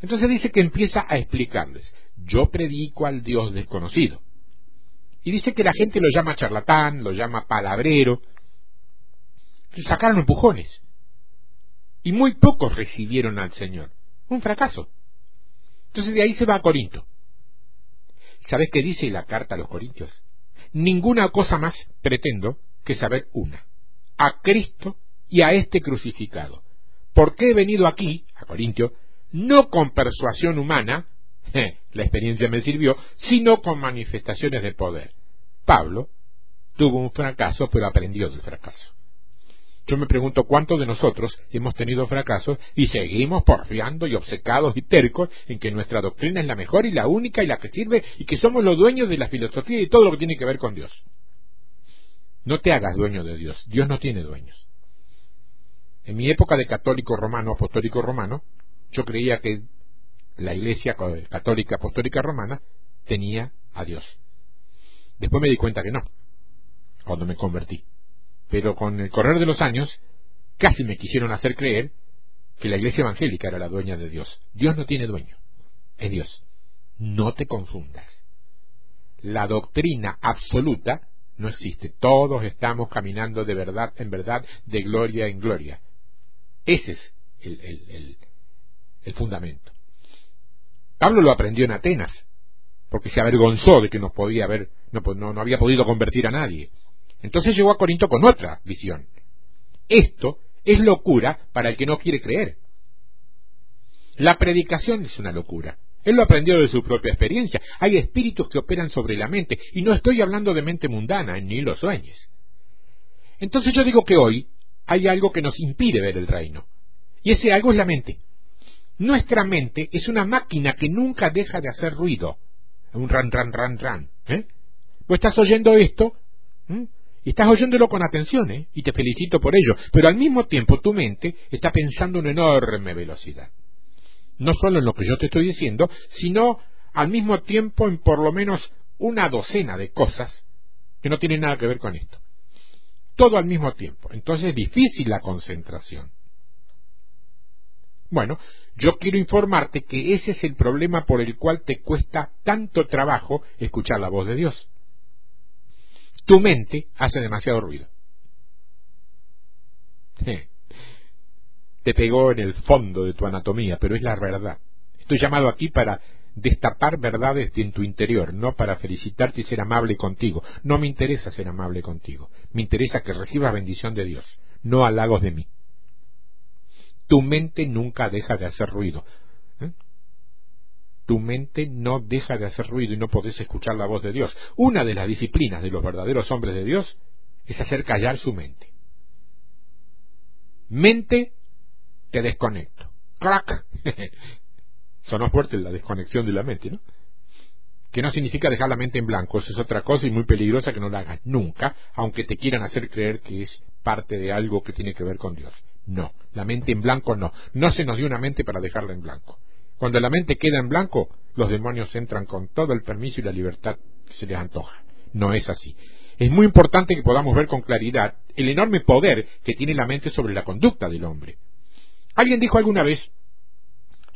Entonces dice que empieza a explicarles, yo predico al Dios desconocido. Y dice que la gente lo llama charlatán, lo llama palabrero, sacaron empujones. Y muy pocos recibieron al Señor. Un fracaso. Entonces de ahí se va a Corinto. ¿Sabes qué dice la carta a los Corintios? Ninguna cosa más pretendo que saber una. A Cristo y a este crucificado. ¿Por qué he venido aquí, a Corintio, no con persuasión humana, la experiencia me sirvió, sino con manifestaciones de poder? Pablo tuvo un fracaso, pero aprendió del fracaso. Yo me pregunto cuántos de nosotros hemos tenido fracasos y seguimos porfiando y obcecados y tercos en que nuestra doctrina es la mejor y la única y la que sirve y que somos los dueños de la filosofía y todo lo que tiene que ver con Dios. No te hagas dueño de Dios. Dios no tiene dueños. En mi época de católico romano, apostólico romano, yo creía que la Iglesia católica apostólica romana tenía a Dios. Después me di cuenta que no, cuando me convertí. Pero con el correr de los años, casi me quisieron hacer creer que la iglesia evangélica era la dueña de Dios. Dios no tiene dueño, es Dios. No te confundas. La doctrina absoluta no existe. Todos estamos caminando de verdad en verdad, de gloria en gloria. Ese es el, el fundamento. Pablo lo aprendió en Atenas, porque se avergonzó de que no podía haber, no, no, había podido convertir a nadie. Entonces llegó a Corinto con otra visión. Esto es locura para el que no quiere creer. La predicación es una locura. Él lo aprendió de su propia experiencia. Hay espíritus que operan sobre la mente, y no estoy hablando de mente mundana, ni los sueños. Entonces yo digo que hoy hay algo que nos impide ver el reino. Y ese algo es la mente. Nuestra mente es una máquina que nunca deja de hacer ruido un ran, ran, ran, ran. ¿eh? Vos estás oyendo esto y estás oyéndolo con atención ¿eh? y te felicito por ello, pero al mismo tiempo tu mente está pensando en enorme velocidad. No solo en lo que yo te estoy diciendo, sino al mismo tiempo en por lo menos una docena de cosas que no tienen nada que ver con esto. Todo al mismo tiempo. Entonces es difícil la concentración. Bueno, yo quiero informarte que ese es el problema por el cual te cuesta tanto trabajo escuchar la voz de Dios. Tu mente hace demasiado ruido. Te pegó en el fondo de tu anatomía, pero es la verdad. Estoy llamado aquí para destapar verdades en tu interior, no para felicitarte y ser amable contigo. No me interesa ser amable contigo. Me interesa que recibas bendición de Dios, no halagos de mí tu mente nunca deja de hacer ruido. ¿eh? Tu mente no deja de hacer ruido y no podés escuchar la voz de Dios. Una de las disciplinas de los verdaderos hombres de Dios es hacer callar su mente. Mente, te desconecto. ¡Crack! Sonó fuerte la desconexión de la mente, ¿no? Que no significa dejar la mente en blanco, eso es otra cosa y muy peligrosa que no la hagas nunca, aunque te quieran hacer creer que es parte de algo que tiene que ver con Dios. No, la mente en blanco no. No se nos dio una mente para dejarla en blanco. Cuando la mente queda en blanco, los demonios entran con todo el permiso y la libertad que se les antoja. No es así. Es muy importante que podamos ver con claridad el enorme poder que tiene la mente sobre la conducta del hombre. Alguien dijo alguna vez,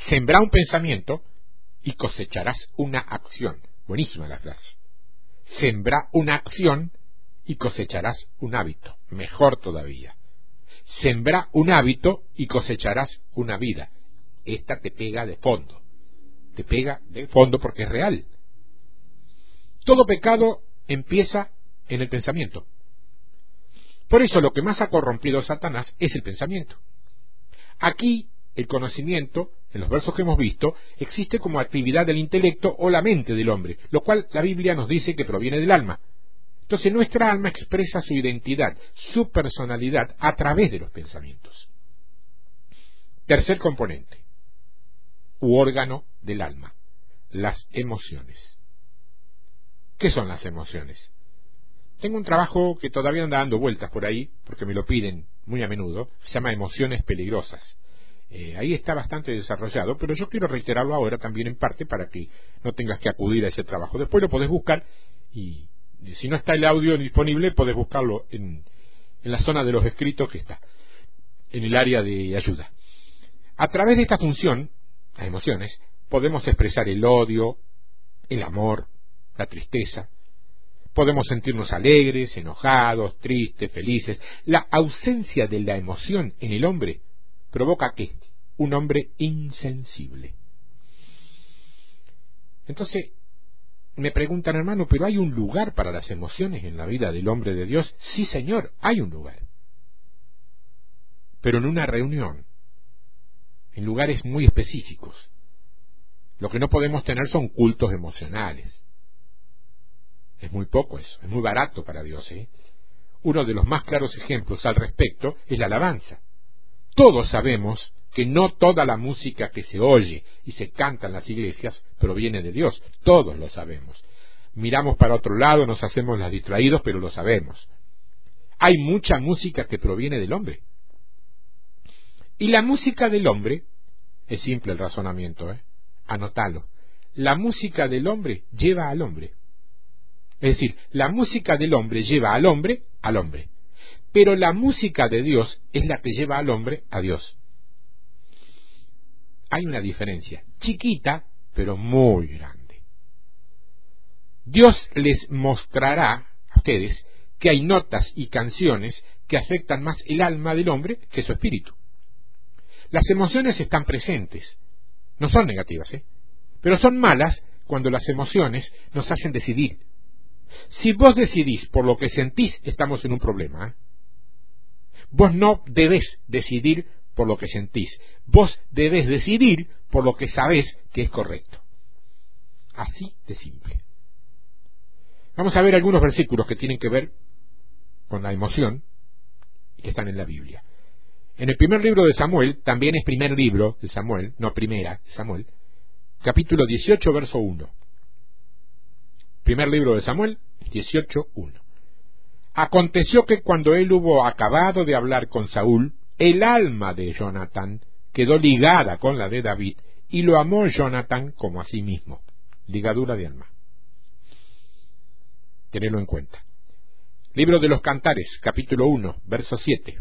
sembra un pensamiento y cosecharás una acción. Buenísima la frase. Sembra una acción y cosecharás un hábito. Mejor todavía. Sembra un hábito y cosecharás una vida. Esta te pega de fondo. Te pega de fondo porque es real. Todo pecado empieza en el pensamiento. Por eso lo que más ha corrompido Satanás es el pensamiento. Aquí el conocimiento, en los versos que hemos visto, existe como actividad del intelecto o la mente del hombre, lo cual la Biblia nos dice que proviene del alma. Entonces nuestra alma expresa su identidad, su personalidad a través de los pensamientos. Tercer componente, u órgano del alma, las emociones. ¿Qué son las emociones? Tengo un trabajo que todavía anda dando vueltas por ahí, porque me lo piden muy a menudo, se llama Emociones Peligrosas. Eh, ahí está bastante desarrollado, pero yo quiero reiterarlo ahora también en parte para que no tengas que acudir a ese trabajo. Después lo podés buscar y, si no está el audio disponible, podés buscarlo en, en la zona de los escritos que está, en el área de ayuda. A través de esta función, las emociones, podemos expresar el odio, el amor, la tristeza, podemos sentirnos alegres, enojados, tristes, felices. La ausencia de la emoción en el hombre provoca qué? Un hombre insensible. Entonces, me preguntan, hermano, pero hay un lugar para las emociones en la vida del hombre de Dios. Sí, Señor, hay un lugar. Pero en una reunión, en lugares muy específicos. Lo que no podemos tener son cultos emocionales. Es muy poco eso, es muy barato para Dios. ¿eh? uno de los más claros ejemplos al respecto es la alabanza. Todos sabemos que no toda la música que se oye y se canta en las iglesias proviene de Dios, todos lo sabemos. Miramos para otro lado, nos hacemos las distraídos, pero lo sabemos. Hay mucha música que proviene del hombre. Y la música del hombre, es simple el razonamiento, ¿eh? anotalo, la música del hombre lleva al hombre. Es decir, la música del hombre lleva al hombre al hombre. Pero la música de Dios es la que lleva al hombre a Dios. Hay una diferencia, chiquita, pero muy grande. Dios les mostrará a ustedes que hay notas y canciones que afectan más el alma del hombre que su espíritu. Las emociones están presentes, no son negativas, ¿eh? pero son malas cuando las emociones nos hacen decidir. Si vos decidís por lo que sentís, estamos en un problema. ¿eh? Vos no debés decidir por lo que sentís, vos debés decidir por lo que sabés que es correcto. Así de simple. Vamos a ver algunos versículos que tienen que ver con la emoción y que están en la Biblia. En el primer libro de Samuel, también es primer libro de Samuel, no primera, Samuel, capítulo 18, verso 1. Primer libro de Samuel, 18, 1. Aconteció que cuando él hubo acabado de hablar con Saúl, el alma de Jonathan quedó ligada con la de David y lo amó Jonathan como a sí mismo. Ligadura de alma. Tenedlo en cuenta. Libro de los Cantares, capítulo 1, verso 7.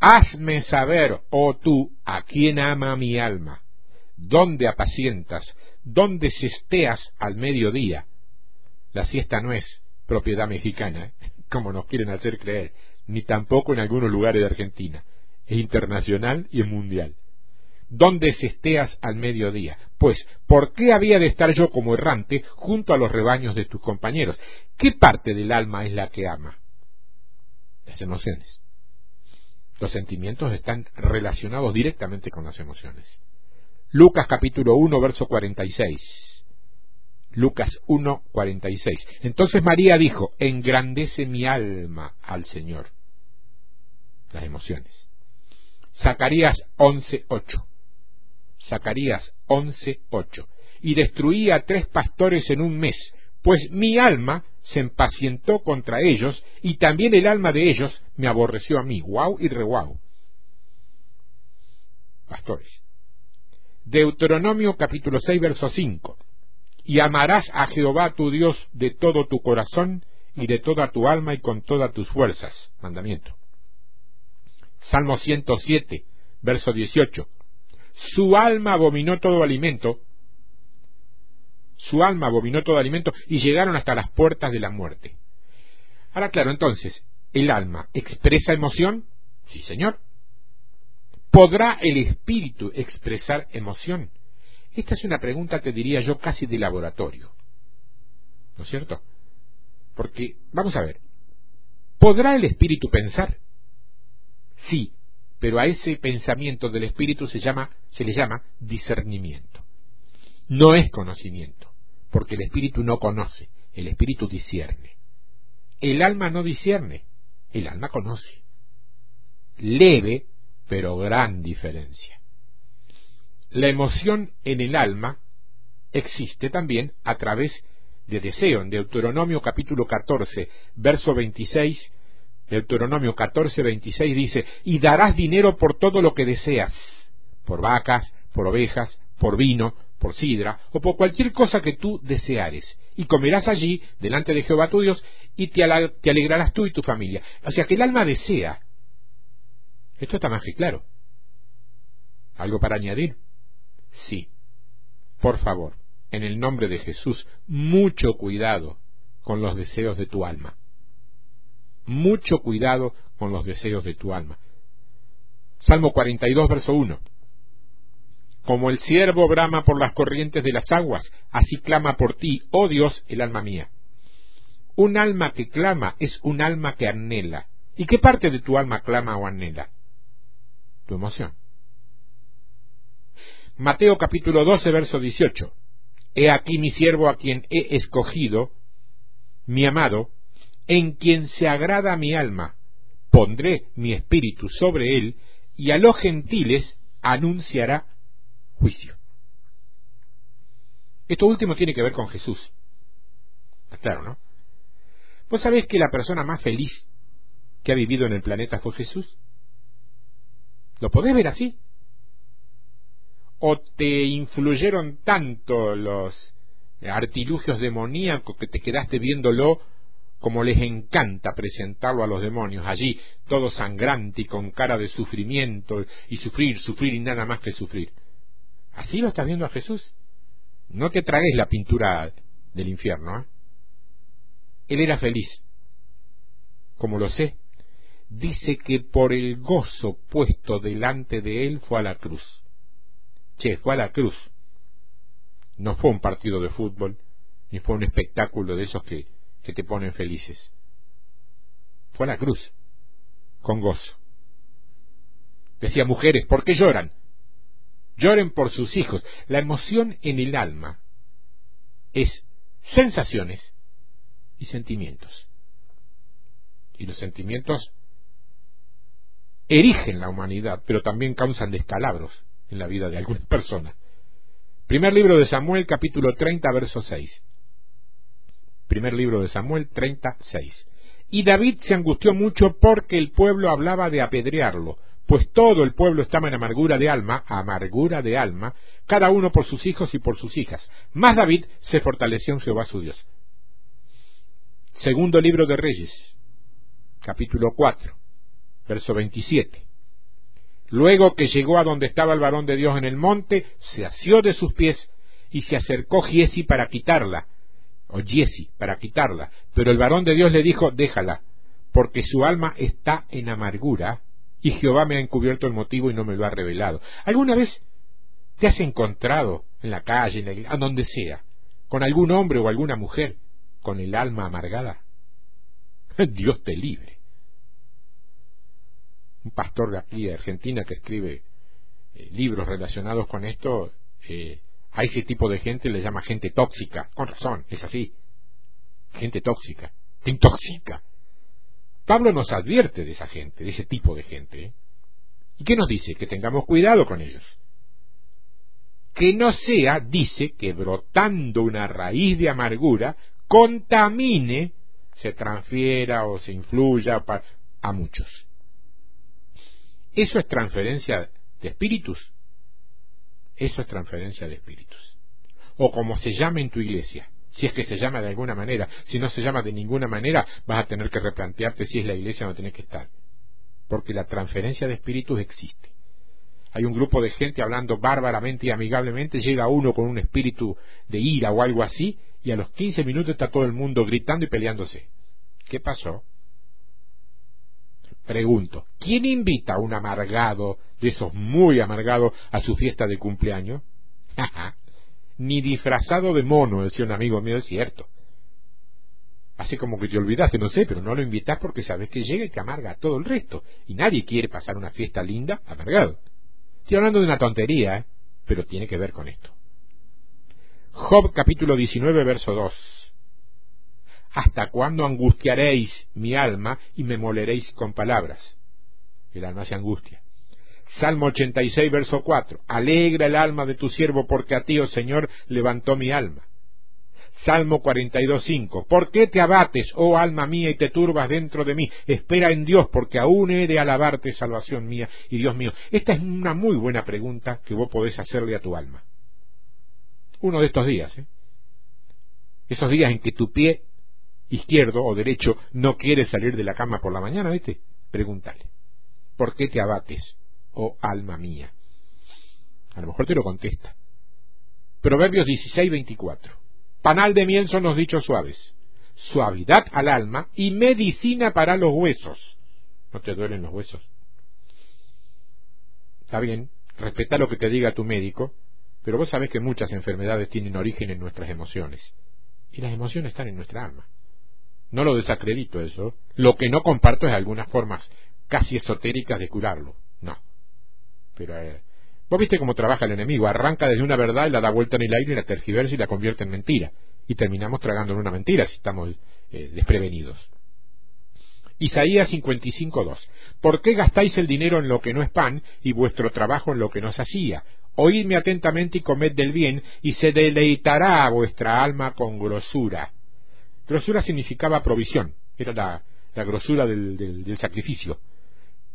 Hazme saber, oh tú, a quién ama mi alma, dónde apacientas, dónde cesteas al mediodía. La siesta no es propiedad mexicana, como nos quieren hacer creer, ni tampoco en algunos lugares de Argentina. Es internacional y es mundial. ¿Dónde cesteas al mediodía? Pues, ¿por qué había de estar yo como errante junto a los rebaños de tus compañeros? ¿Qué parte del alma es la que ama? Las emociones. Los sentimientos están relacionados directamente con las emociones. Lucas capítulo 1, verso 46. Lucas 1, 46. Entonces María dijo, engrandece mi alma al Señor. Las emociones. Zacarías 11, 8. Zacarías 11, 8. Y destruí a tres pastores en un mes, pues mi alma se impacientó contra ellos y también el alma de ellos me aborreció a mí. Guau y reguau. Pastores. Deuteronomio capítulo 6 verso 5. Y amarás a Jehová tu Dios de todo tu corazón y de toda tu alma y con todas tus fuerzas. Mandamiento. Salmo 107 verso 18. Su alma abominó todo alimento su alma abominó todo alimento y llegaron hasta las puertas de la muerte. Ahora, claro, entonces, ¿el alma expresa emoción? Sí, señor. ¿Podrá el espíritu expresar emoción? Esta es una pregunta, te diría yo, casi de laboratorio. ¿No es cierto? Porque, vamos a ver, ¿podrá el espíritu pensar? Sí, pero a ese pensamiento del espíritu se llama, se le llama discernimiento. No es conocimiento porque el espíritu no conoce, el espíritu discierne. El alma no discierne, el alma conoce. Leve, pero gran diferencia. La emoción en el alma existe también a través de deseo. En Deuteronomio capítulo 14, verso 26, Deuteronomio 14, 26 dice, y darás dinero por todo lo que deseas, por vacas, por ovejas, por vino, por sidra o por cualquier cosa que tú deseares, y comerás allí delante de Jehová tu Dios, y te, alegrarás tú y tu familia. O sea que el alma desea. Esto está más que claro. ¿Algo para añadir? Sí. Por favor, en el nombre de Jesús, mucho cuidado con los deseos de tu alma. Mucho cuidado con los deseos de tu alma. Salmo 42, verso 1. Como el ciervo brama por las corrientes de las aguas, así clama por ti, oh Dios, el alma mía. Un alma que clama es un alma que anhela. ¿Y qué parte de tu alma clama o anhela? Tu emoción. Mateo capítulo 12, verso 18. He aquí mi siervo a quien he escogido, mi amado, en quien se agrada mi alma, pondré mi espíritu sobre él, y a los gentiles anunciará juicio. Esto último tiene que ver con Jesús. Claro, ¿no? ¿Vos sabés que la persona más feliz que ha vivido en el planeta fue Jesús? ¿Lo podés ver así? ¿O te influyeron tanto los artilugios demoníacos que te quedaste viéndolo como les encanta presentarlo a los demonios, allí todo sangrante y con cara de sufrimiento y sufrir, sufrir y nada más que sufrir. ¿Así lo estás viendo a Jesús? No te tragues la pintura del infierno. ¿eh? Él era feliz. Como lo sé, dice que por el gozo puesto delante de él fue a la cruz. Fue a la cruz. No fue un partido de fútbol, ni fue un espectáculo de esos que, que te ponen felices. Fue a la cruz, con gozo. Decía, mujeres, ¿por qué lloran? Lloren por sus hijos. La emoción en el alma es sensaciones y sentimientos. Y los sentimientos erigen la humanidad, pero también causan descalabros en la vida de algunas personas. Primer libro de Samuel, capítulo 30, verso 6. Primer libro de Samuel 36. Y David se angustió mucho porque el pueblo hablaba de apedrearlo, pues todo el pueblo estaba en amargura de alma, amargura de alma, cada uno por sus hijos y por sus hijas. Más David se fortaleció en Jehová su Dios. Segundo libro de Reyes, capítulo 4, verso 27. Luego que llegó a donde estaba el varón de Dios en el monte, se asió de sus pies y se acercó Giesi para quitarla, o Giesi para quitarla. Pero el varón de Dios le dijo, déjala, porque su alma está en amargura y Jehová me ha encubierto el motivo y no me lo ha revelado. ¿Alguna vez te has encontrado en la calle, en la a donde sea, con algún hombre o alguna mujer con el alma amargada? Dios te libre un pastor de aquí de Argentina que escribe eh, libros relacionados con esto, eh, a ese tipo de gente le llama gente tóxica, con razón, es así, gente tóxica, te intoxica. Pablo nos advierte de esa gente, de ese tipo de gente. ¿eh? ¿Y qué nos dice? Que tengamos cuidado con ellos. Que no sea, dice, que brotando una raíz de amargura, contamine, se transfiera o se influya a muchos. Eso es transferencia de espíritus. Eso es transferencia de espíritus. O como se llame en tu iglesia. Si es que se llama de alguna manera. Si no se llama de ninguna manera, vas a tener que replantearte si es la iglesia donde tienes que estar. Porque la transferencia de espíritus existe. Hay un grupo de gente hablando bárbaramente y amigablemente, llega uno con un espíritu de ira o algo así, y a los 15 minutos está todo el mundo gritando y peleándose. ¿Qué pasó? Pregunto, ¿quién invita a un amargado, de esos muy amargados, a su fiesta de cumpleaños? Ni disfrazado de mono, decía un amigo mío, es cierto. Así como que te olvidaste, no sé, pero no lo invitas porque sabes que llega y te amarga a todo el resto. Y nadie quiere pasar una fiesta linda amargado. Estoy hablando de una tontería, ¿eh? pero tiene que ver con esto. Job capítulo 19, verso 2. ¿Hasta cuándo angustiaréis mi alma y me moleréis con palabras? El alma se angustia. Salmo 86, verso 4. Alegra el alma de tu siervo, porque a ti, oh Señor, levantó mi alma. Salmo 42, 5. ¿Por qué te abates, oh alma mía, y te turbas dentro de mí? Espera en Dios, porque aún he de alabarte, salvación mía y Dios mío. Esta es una muy buena pregunta que vos podés hacerle a tu alma. Uno de estos días, ¿eh? Esos días en que tu pie izquierdo o derecho no quiere salir de la cama por la mañana, ¿viste? Pregúntale, ¿por qué te abates, oh alma mía? A lo mejor te lo contesta. Proverbios 16, 24. Panal de miel son los dichos suaves, suavidad al alma y medicina para los huesos. ¿No te duelen los huesos? Está bien, respeta lo que te diga tu médico, pero vos sabés que muchas enfermedades tienen origen en nuestras emociones. Y las emociones están en nuestra alma. No lo desacredito eso. Lo que no comparto es algunas formas casi esotéricas de curarlo. No. Pero eh, vos viste cómo trabaja el enemigo. Arranca desde una verdad y la da vuelta en el aire y la tergiversa y la convierte en mentira. Y terminamos tragando en una mentira si estamos eh, desprevenidos. Isaías 55.2. ¿Por qué gastáis el dinero en lo que no es pan y vuestro trabajo en lo que no hacía? Oídme atentamente y comed del bien, y se deleitará vuestra alma con grosura. Grosura significaba provisión, era la, grosura del, sacrificio.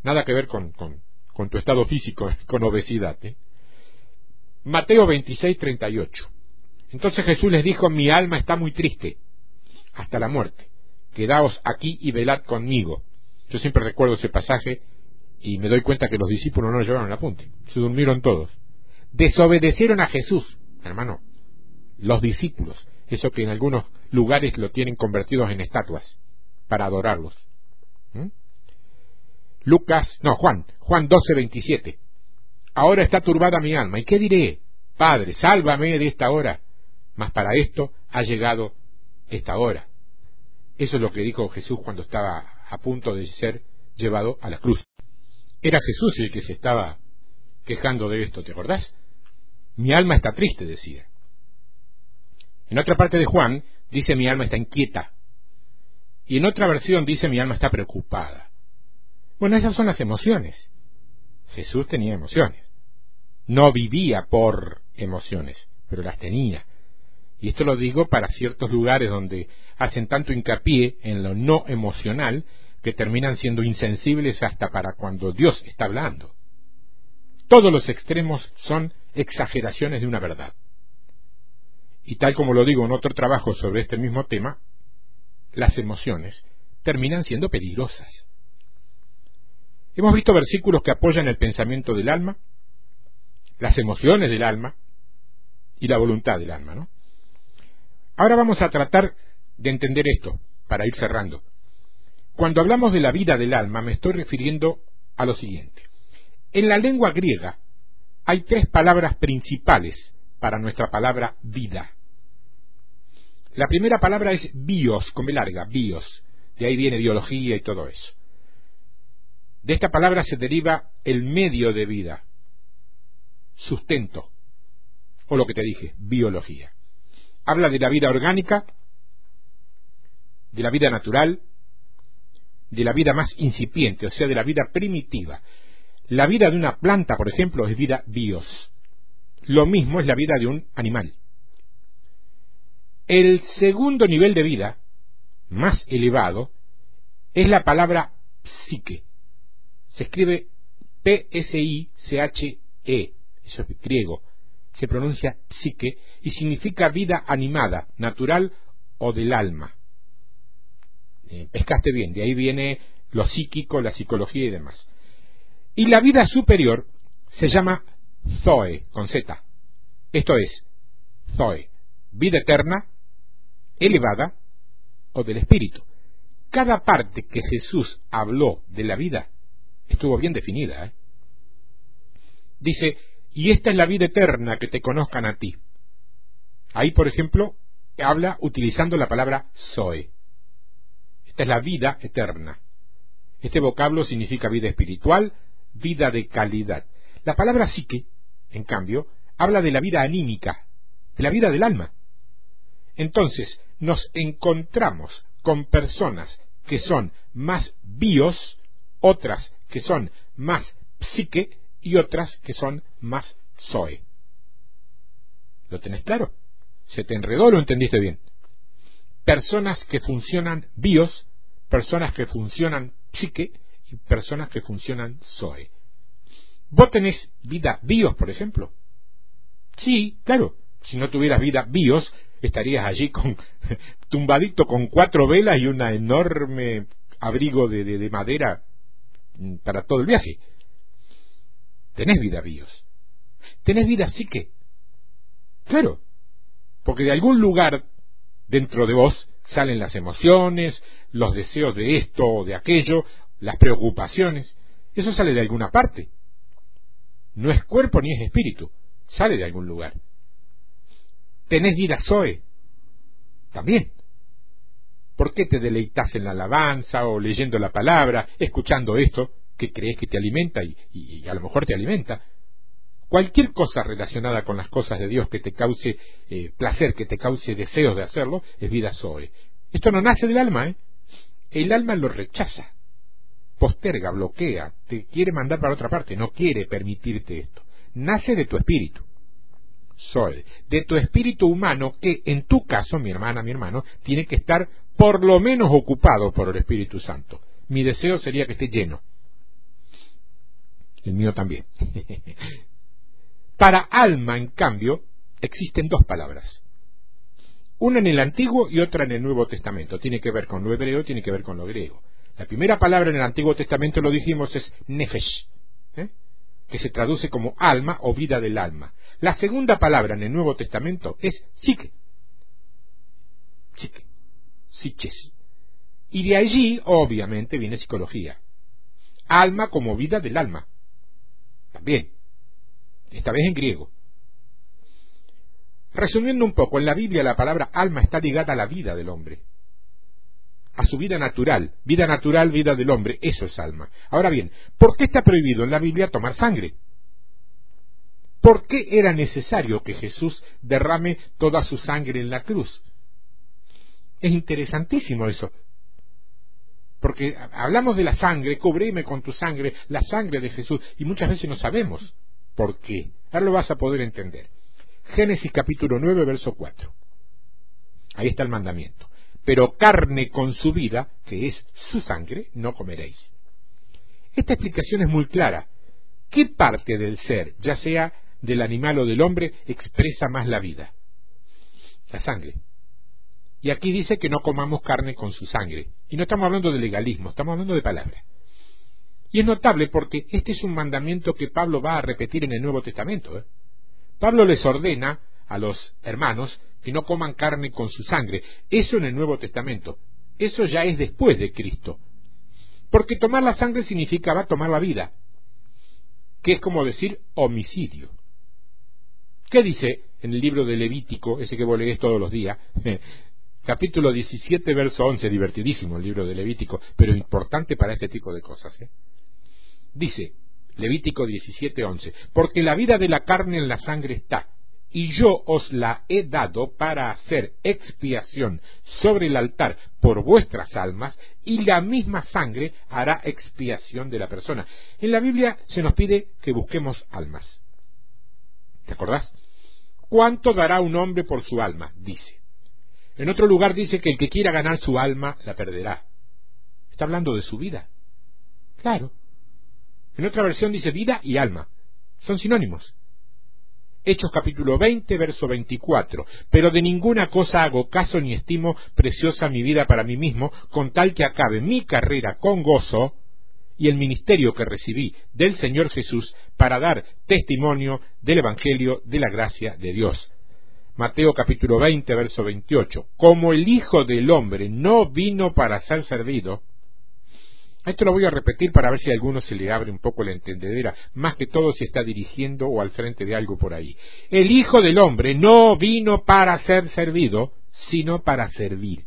Nada que ver con, tu estado físico, con obesidad. ¿eh? Mateo 26, 38. Entonces Jesús les dijo, mi alma está muy triste, hasta la muerte. Quedaos aquí y velad conmigo. Yo siempre recuerdo ese pasaje y me doy cuenta que los discípulos no llevaron al apunte. Se durmieron todos. Desobedecieron a Jesús, hermano. Los discípulos, eso que en algunos lugares lo tienen convertidos en estatuas para adorarlos. ¿Mm? Lucas, no, Juan, Juan 12, 27. Ahora está turbada mi alma. ¿Y qué diré? Padre, sálvame de esta hora. Mas para esto ha llegado esta hora. Eso es lo que dijo Jesús cuando estaba a punto de ser llevado a la cruz. Era Jesús el que se estaba quejando de esto, ¿te acordás? Mi alma está triste, decía. En otra parte de Juan dice mi alma está inquieta. Y en otra versión dice mi alma está preocupada. Bueno, esas son las emociones. Jesús tenía emociones. No vivía por emociones, pero las tenía. Y esto lo digo para ciertos lugares donde hacen tanto hincapié en lo no emocional que terminan siendo insensibles hasta para cuando Dios está hablando. Todos los extremos son exageraciones de una verdad. Y tal como lo digo en otro trabajo sobre este mismo tema, las emociones terminan siendo peligrosas. Hemos visto versículos que apoyan el pensamiento del alma, las emociones del alma y la voluntad del alma, ¿no? Ahora vamos a tratar de entender esto, para ir cerrando. Cuando hablamos de la vida del alma, me estoy refiriendo a lo siguiente. En la lengua griega hay tres palabras principales para nuestra palabra vida. La primera palabra es bios, con B larga, bios. De ahí viene biología y todo eso. De esta palabra se deriva el medio de vida, sustento, o lo que te dije, biología. Habla de la vida orgánica, de la vida natural, de la vida más incipiente, o sea, de la vida primitiva. La vida de una planta, por ejemplo, es vida bios. Lo mismo es la vida de un animal. El segundo nivel de vida, más elevado, es la palabra psique. Se escribe P-S-I-C-H-E, eso es griego. Se pronuncia psique y significa vida animada, natural o del alma. Eh, pescaste bien, de ahí viene lo psíquico, la psicología y demás. Y la vida superior se llama Zoe, con Z. Esto es, Zoe, vida eterna, elevada o del espíritu. Cada parte que Jesús habló de la vida estuvo bien definida. ¿eh? Dice, y esta es la vida eterna, que te conozcan a ti. Ahí, por ejemplo, habla utilizando la palabra Zoe. Esta es la vida eterna. Este vocablo significa vida espiritual, vida de calidad. La palabra psique, en cambio, habla de la vida anímica, de la vida del alma. Entonces, nos encontramos con personas que son más bios, otras que son más psique y otras que son más zoe. ¿Lo tenés claro? ¿Se te enredó lo entendiste bien? Personas que funcionan bios, personas que funcionan psique y personas que funcionan Zoe. ¿Vos tenés vida BIOS, por ejemplo? Sí, claro. Si no tuvieras vida BIOS, estarías allí con tumbadito con cuatro velas y un enorme abrigo de, de, madera para todo el viaje. Tenés vida BIOS. Tenés vida psique. Claro. Porque de algún lugar dentro de vos salen las emociones, los deseos de esto o de aquello, las preocupaciones, eso sale de alguna parte. No es cuerpo ni es espíritu, sale de algún lugar. ¿Tenés vida Zoe? También. ¿Por qué te deleitas en la alabanza o leyendo la palabra, escuchando esto que crees que te alimenta y, a lo mejor te alimenta? Cualquier cosa relacionada con las cosas de Dios que te cause eh, placer, que te cause deseos de hacerlo, es vida Zoe. Esto no nace del alma, ¿eh? El alma lo rechaza posterga, bloquea, te quiere mandar para otra parte, no quiere permitirte esto. Nace de tu espíritu. Soy, de tu espíritu humano que en tu caso, mi hermana, mi hermano, tiene que estar por lo menos ocupado por el Espíritu Santo. Mi deseo sería que esté lleno. El mío también. Para alma, en cambio, existen dos palabras. Una en el Antiguo y otra en el Nuevo Testamento. Tiene que ver con lo hebreo, tiene que ver con lo griego. La primera palabra en el Antiguo Testamento, lo dijimos, es nefesh, ¿eh? que se traduce como alma o vida del alma. La segunda palabra en el Nuevo Testamento es psique. Psique. Psiches. Y de allí, obviamente, viene psicología. Alma como vida del alma. También. Esta vez en griego. Resumiendo un poco, en la Biblia la palabra alma está ligada a la vida del hombre, a su vida natural, vida natural, vida del hombre, eso es alma. Ahora bien, ¿por qué está prohibido en la Biblia tomar sangre? ¿Por qué era necesario que Jesús derrame toda su sangre en la cruz? Es interesantísimo eso. Porque hablamos de la sangre, cubrime con tu sangre, la sangre de Jesús, y muchas veces no sabemos por qué. Ahora lo vas a poder entender. Génesis capítulo 9, verso 4. Ahí está el mandamiento. Pero carne con su vida, que es su sangre, no comeréis. Esta explicación es muy clara. ¿Qué parte del ser, ya sea del animal o del hombre, expresa más la vida? La sangre. Y aquí dice que no comamos carne con su sangre. Y no estamos hablando de legalismo, estamos hablando de palabra. Y es notable porque este es un mandamiento que Pablo va a repetir en el Nuevo Testamento. ¿eh? Pablo les ordena a los hermanos que no coman carne con su sangre. Eso en el Nuevo Testamento. Eso ya es después de Cristo. Porque tomar la sangre significaba tomar la vida, que es como decir homicidio. ¿Qué dice en el libro de Levítico, ese que vos lees todos los días? Capítulo 17, verso 11, divertidísimo el libro de Levítico, pero importante para este tipo de cosas. ¿eh? Dice, Levítico 17:11, porque la vida de la carne en la sangre está, y yo os la he dado para hacer expiación sobre el altar por vuestras almas, y la misma sangre hará expiación de la persona. En la Biblia se nos pide que busquemos almas. ¿Te acordás? ¿Cuánto dará un hombre por su alma? dice. En otro lugar dice que el que quiera ganar su alma la perderá. Está hablando de su vida. Claro, en otra versión dice vida y alma. Son sinónimos. Hechos capítulo 20, verso 24. Pero de ninguna cosa hago caso ni estimo preciosa mi vida para mí mismo, con tal que acabe mi carrera con gozo y el ministerio que recibí del Señor Jesús para dar testimonio del Evangelio de la gracia de Dios. Mateo capítulo 20, verso 28. Como el Hijo del Hombre no vino para ser servido, esto lo voy a repetir para ver si a alguno se le abre un poco la entendedera, más que todo si está dirigiendo o al frente de algo por ahí. El Hijo del Hombre no vino para ser servido, sino para servir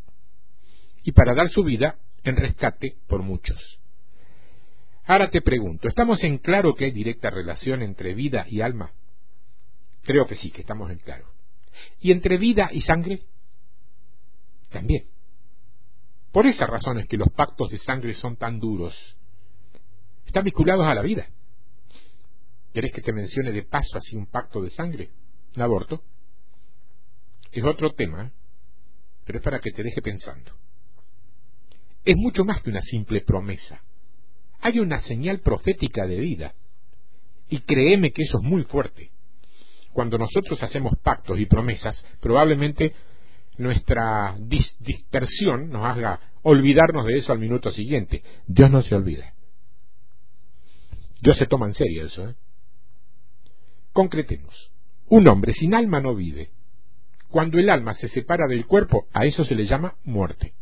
y para dar su vida en rescate por muchos. Ahora te pregunto, ¿estamos en claro que hay directa relación entre vida y alma? Creo que sí, que estamos en claro. ¿Y entre vida y sangre? También. Por esa razón es que los pactos de sangre son tan duros. Están vinculados a la vida. ¿Querés que te mencione de paso así un pacto de sangre? ¿Un aborto? Es otro tema, pero es para que te deje pensando. Es mucho más que una simple promesa. Hay una señal profética de vida. Y créeme que eso es muy fuerte. Cuando nosotros hacemos pactos y promesas, probablemente nuestra dispersión nos haga olvidarnos de eso al minuto siguiente. Dios no se olvida. Dios se toma en serio eso. ¿eh? Concretemos. Un hombre sin alma no vive. Cuando el alma se separa del cuerpo, a eso se le llama muerte.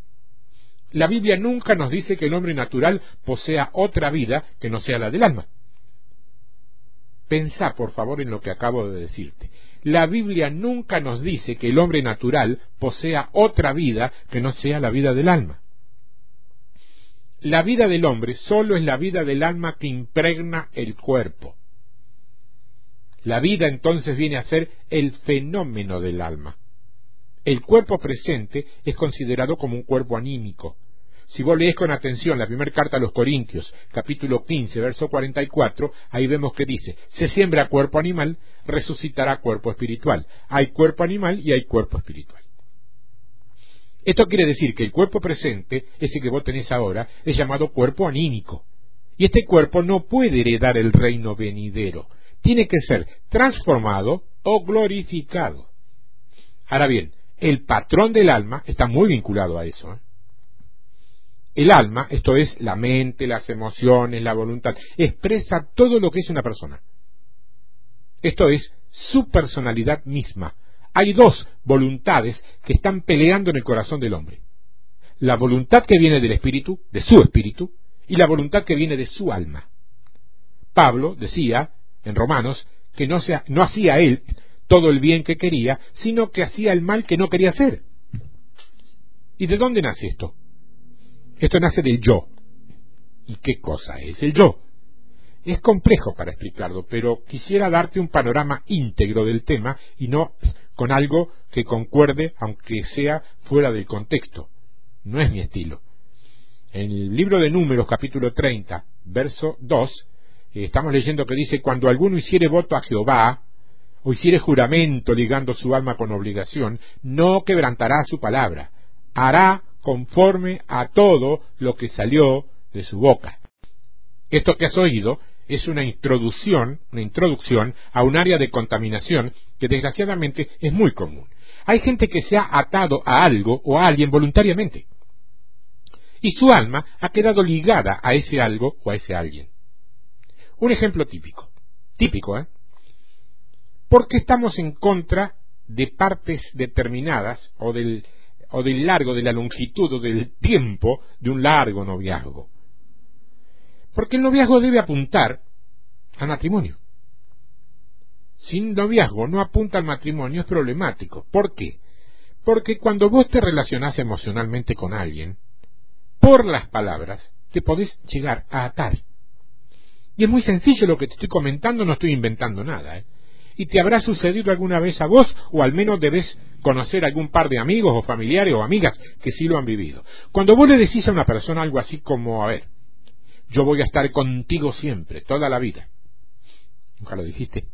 La Biblia nunca nos dice que el hombre natural posea otra vida que no sea la del alma. Pensá, por favor, en lo que acabo de decirte. La Biblia nunca nos dice que el hombre natural posea otra vida que no sea la vida del alma. La vida del hombre solo es la vida del alma que impregna el cuerpo. La vida entonces viene a ser el fenómeno del alma. El cuerpo presente es considerado como un cuerpo anímico. si vos lees con atención la primera carta a los Corintios, capítulo 15, verso 44, ahí vemos que dice, se siembra cuerpo animal, resucitará cuerpo espiritual. Hay cuerpo animal y hay cuerpo espiritual. Esto quiere decir que el cuerpo presente, ese que vos tenés ahora, es llamado cuerpo anímico. Y este cuerpo no puede heredar el reino venidero. Tiene que ser transformado o glorificado. Ahora bien, el patrón del alma está muy vinculado a eso. ¿eh? El alma, esto es la mente, las emociones, la voluntad, expresa todo lo que es una persona. Esto es su personalidad misma. Hay dos voluntades que están peleando en el corazón del hombre. La voluntad que viene del espíritu, de su espíritu, y la voluntad que viene de su alma. Pablo decía en Romanos que no, no hacía él todo el bien que quería, sino que hacía el mal que no quería hacer. ¿Y de dónde nace esto? Esto nace del yo. ¿Y qué cosa es el yo? Es complejo para explicarlo, pero quisiera darte un panorama íntegro del tema y no con algo que concuerde, aunque sea fuera del contexto. No es mi estilo. En el libro de Números, capítulo 30, verso 2, eh, estamos leyendo que dice, cuando alguno hiciere voto a Jehová, hiciere juramento ligando su alma con obligación, no quebrantará su palabra, hará conforme a todo lo que salió de su boca. Esto que has oído es una introducción, una introducción a un área de contaminación que desgraciadamente es muy común. Hay gente que se ha atado a algo o a alguien voluntariamente. Y su alma ha quedado ligada a ese algo o a ese alguien. Un ejemplo típico. Típico, ¿eh? ¿Por qué estamos en contra de partes determinadas o del, o del largo, de la longitud o del tiempo de un largo noviazgo. Porque el noviazgo debe apuntar al matrimonio. Sin noviazgo no apunta al matrimonio es problemático. ¿Por qué? Porque cuando vos te relacionás emocionalmente con alguien, por las palabras, te podés llegar a atar. Y es muy sencillo lo que te estoy comentando, no estoy inventando nada. ¿eh? Y te habrá sucedido alguna vez a vos, o al menos debes conocer algún par de amigos o familiares o amigas que sí lo han vivido. Cuando vos le decís a una persona algo así como, a ver, yo voy a estar contigo siempre, toda la vida. Nunca lo dijiste.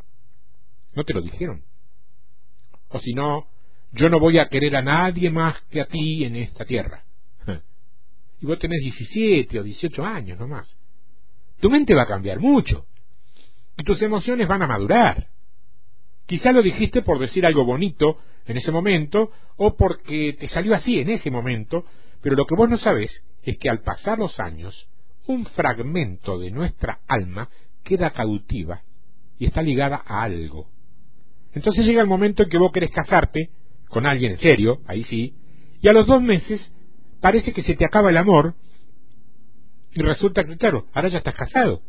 No te lo dijeron. O si no, yo no voy a querer a nadie más que a ti en esta tierra. Y vos tenés 17 o 18 años nomás. Tu mente va a cambiar mucho. Y tus emociones van a madurar. Quizá lo dijiste por decir algo bonito en ese momento o porque te salió así en ese momento, pero lo que vos no sabés es que al pasar los años, un fragmento de nuestra alma queda cautiva y está ligada a algo. Entonces llega el momento en que vos querés casarte con alguien en serio, ahí sí, y a los dos meses parece que se te acaba el amor y resulta que, claro, ahora ya estás casado.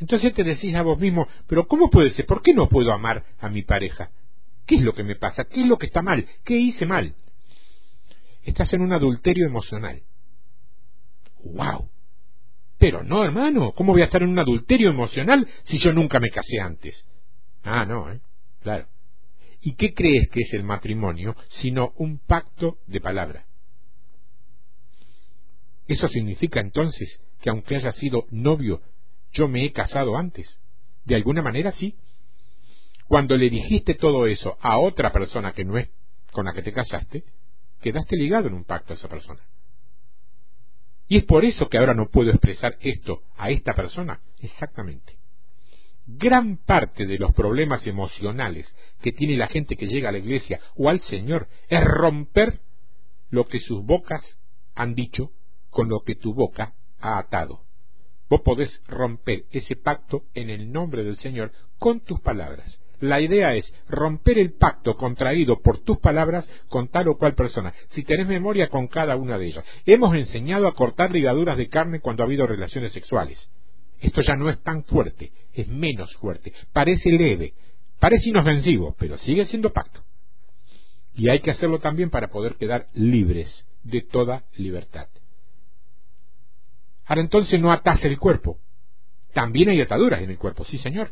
Entonces te decís a vos mismo, pero ¿cómo puede ser? ¿Por qué no puedo amar a mi pareja? ¿Qué es lo que me pasa? ¿Qué es lo que está mal? ¿Qué hice mal? Estás en un adulterio emocional. ¡Wow! Pero no, hermano, ¿cómo voy a estar en un adulterio emocional si yo nunca me casé antes? Ah, no, ¿eh? Claro. ¿Y qué crees que es el matrimonio sino un pacto de palabra? Eso significa entonces que aunque haya sido novio yo me he casado antes. De alguna manera sí. Cuando le dijiste todo eso a otra persona que no es con la que te casaste, quedaste ligado en un pacto a esa persona. Y es por eso que ahora no puedo expresar esto a esta persona. Exactamente. Gran parte de los problemas emocionales que tiene la gente que llega a la iglesia o al Señor es romper lo que sus bocas han dicho con lo que tu boca ha atado. Vos podés romper ese pacto en el nombre del Señor con tus palabras. La idea es romper el pacto contraído por tus palabras con tal o cual persona. Si tenés memoria con cada una de ellas. Hemos enseñado a cortar ligaduras de carne cuando ha habido relaciones sexuales. Esto ya no es tan fuerte, es menos fuerte. Parece leve, parece inofensivo, pero sigue siendo pacto. Y hay que hacerlo también para poder quedar libres de toda libertad. Ahora entonces no atase el cuerpo. También hay ataduras en el cuerpo, sí señor.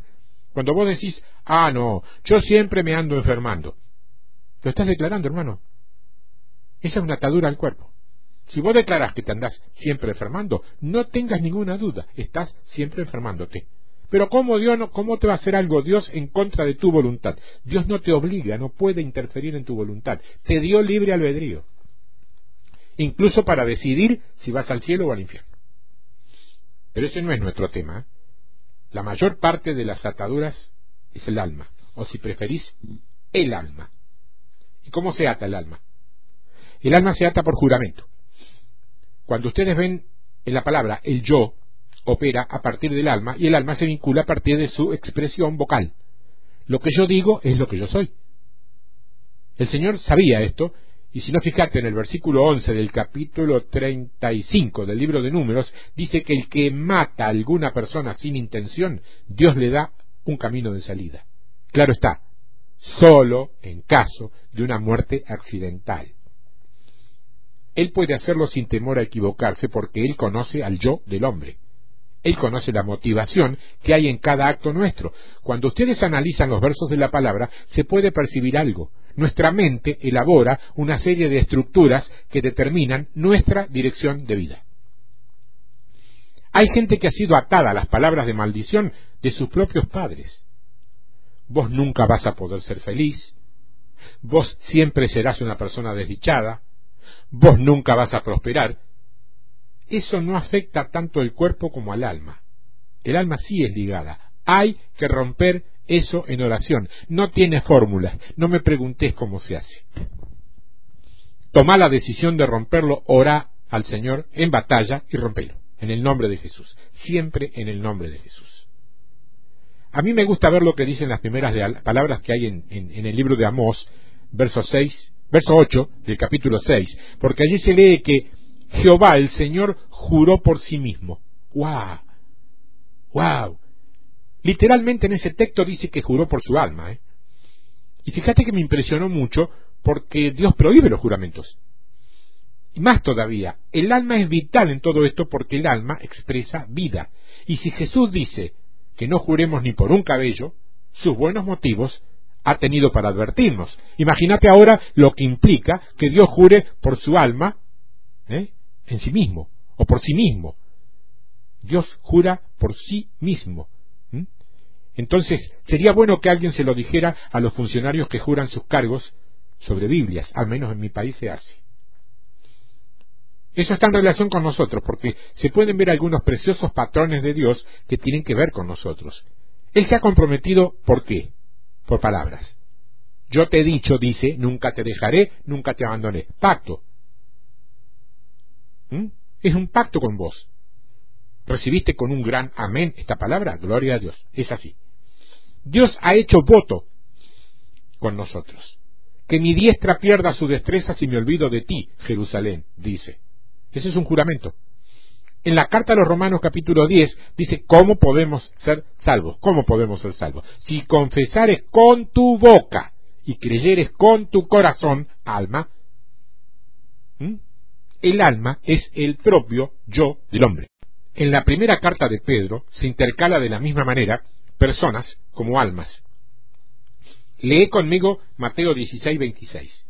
Cuando vos decís, ah, no, yo siempre me ando enfermando. Lo estás declarando, hermano. Esa es una atadura al cuerpo. Si vos declarás que te andás siempre enfermando, no tengas ninguna duda, estás siempre enfermándote. Pero ¿cómo, Dios ¿cómo te va a hacer algo Dios en contra de tu voluntad? Dios no te obliga, no puede interferir en tu voluntad. Te dio libre albedrío. Incluso para decidir si vas al cielo o al infierno. Pero ese no es nuestro tema. La mayor parte de las ataduras es el alma, o si preferís, el alma. ¿Y cómo se ata el alma? El alma se ata por juramento. Cuando ustedes ven en la palabra el yo, opera a partir del alma y el alma se vincula a partir de su expresión vocal. Lo que yo digo es lo que yo soy. El Señor sabía esto y si no fijate en el versículo 11 del capítulo 35 del libro de números, dice que el que mata a alguna persona sin intención, Dios le da un camino de salida. Claro está, solo en caso de una muerte accidental. Él puede hacerlo sin temor a equivocarse porque él conoce al yo del hombre. Él conoce la motivación que hay en cada acto nuestro. Cuando ustedes analizan los versos de la palabra, se puede percibir algo. Nuestra mente elabora una serie de estructuras que determinan nuestra dirección de vida. Hay gente que ha sido atada a las palabras de maldición de sus propios padres. Vos nunca vas a poder ser feliz. Vos siempre serás una persona desdichada. Vos nunca vas a prosperar eso no afecta tanto el cuerpo como al alma. El alma sí es ligada. Hay que romper eso en oración. No tiene fórmulas. No me preguntes cómo se hace. Toma la decisión de romperlo, ora al Señor en batalla y rompelo. En el nombre de Jesús. Siempre en el nombre de Jesús. A mí me gusta ver lo que dicen las primeras palabras que hay en, en el libro de Amós, verso 6, verso 8 del capítulo 6, porque allí se lee que Jehová, el Señor, juró por sí mismo. ¡Wow! ¡Wow! Literalmente en ese texto dice que juró por su alma. ¿eh? Y fíjate que me impresionó mucho porque Dios prohíbe los juramentos. Y más todavía, el alma es vital en todo esto porque el alma expresa vida. Y si Jesús dice que no juremos ni por un cabello, sus buenos motivos ha tenido para advertirnos. Imagínate ahora lo que implica que Dios jure por su alma ¿eh? En sí mismo o por sí mismo. Dios jura por sí mismo. Entonces, sería bueno que alguien se lo dijera a los funcionarios que juran sus cargos sobre Biblias, al menos en mi país se hace. Eso está en relación con nosotros, porque se pueden ver algunos preciosos patrones de Dios que tienen que ver con nosotros. Él se ha comprometido, ¿por qué? Por palabras. Yo te he dicho, dice, nunca te dejaré, nunca te abandonaré. Pacto. ¿Mm? Es un pacto con vos. ¿Recibiste con un gran amén esta palabra? Gloria a Dios. Es así. Dios ha hecho voto con nosotros. Que mi diestra pierda su destreza si me olvido de ti, Jerusalén, dice. Ese es un juramento. En la carta a los Romanos capítulo 10 dice, ¿cómo podemos ser salvos? ¿Cómo podemos ser salvos? Si confesares con tu boca y creyeres con tu corazón, alma, el alma es el propio yo del hombre. En la primera carta de Pedro se intercala de la misma manera personas como almas. Lee conmigo Mateo 16, 26.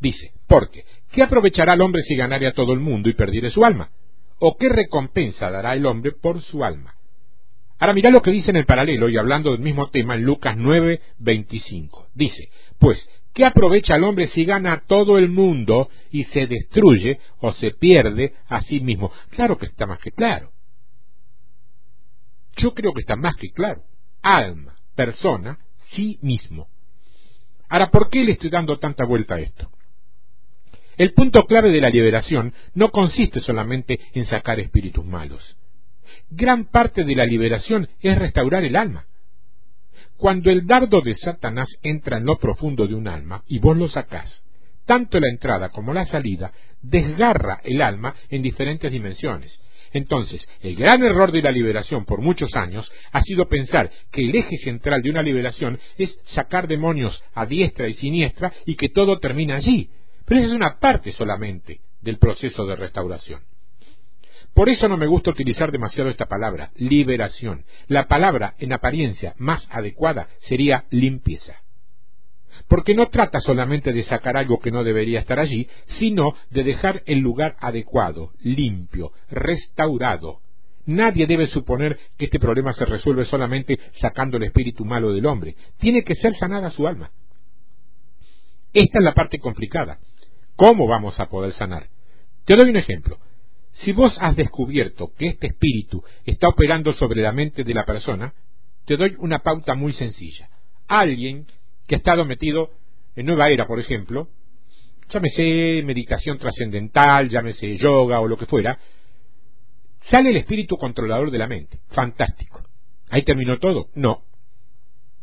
Dice, porque, ¿qué aprovechará el hombre si ganare a todo el mundo y perdiere su alma? ¿O qué recompensa dará el hombre por su alma? Ahora mira lo que dice en el paralelo y hablando del mismo tema en Lucas 9, 25. Dice, pues, ¿Qué aprovecha el hombre si gana todo el mundo y se destruye o se pierde a sí mismo? Claro que está más que claro. Yo creo que está más que claro. Alma, persona, sí mismo. Ahora, ¿por qué le estoy dando tanta vuelta a esto? El punto clave de la liberación no consiste solamente en sacar espíritus malos. Gran parte de la liberación es restaurar el alma. Cuando el dardo de Satanás entra en lo profundo de un alma y vos lo sacás, tanto la entrada como la salida desgarra el alma en diferentes dimensiones. Entonces, el gran error de la liberación por muchos años ha sido pensar que el eje central de una liberación es sacar demonios a diestra y siniestra y que todo termina allí. Pero esa es una parte solamente del proceso de restauración. Por eso no me gusta utilizar demasiado esta palabra, liberación. La palabra en apariencia más adecuada sería limpieza. porque no trata solamente de sacar algo que no debería estar allí, sino de dejar el lugar adecuado, limpio, restaurado. Nadie debe suponer que este problema se resuelve solamente sacando el espíritu malo del hombre. Tiene que ser sanada su alma. Esta es la parte complicada. ¿Cómo vamos a poder sanar? Te doy un ejemplo. Si vos has descubierto que este espíritu está operando sobre la mente de la persona, te doy una pauta muy sencilla. Alguien que ha estado metido en Nueva Era, por ejemplo, llámese meditación trascendental, llámese yoga o lo que fuera, sale el espíritu controlador de la mente. Fantástico. ¿Ahí terminó todo? No.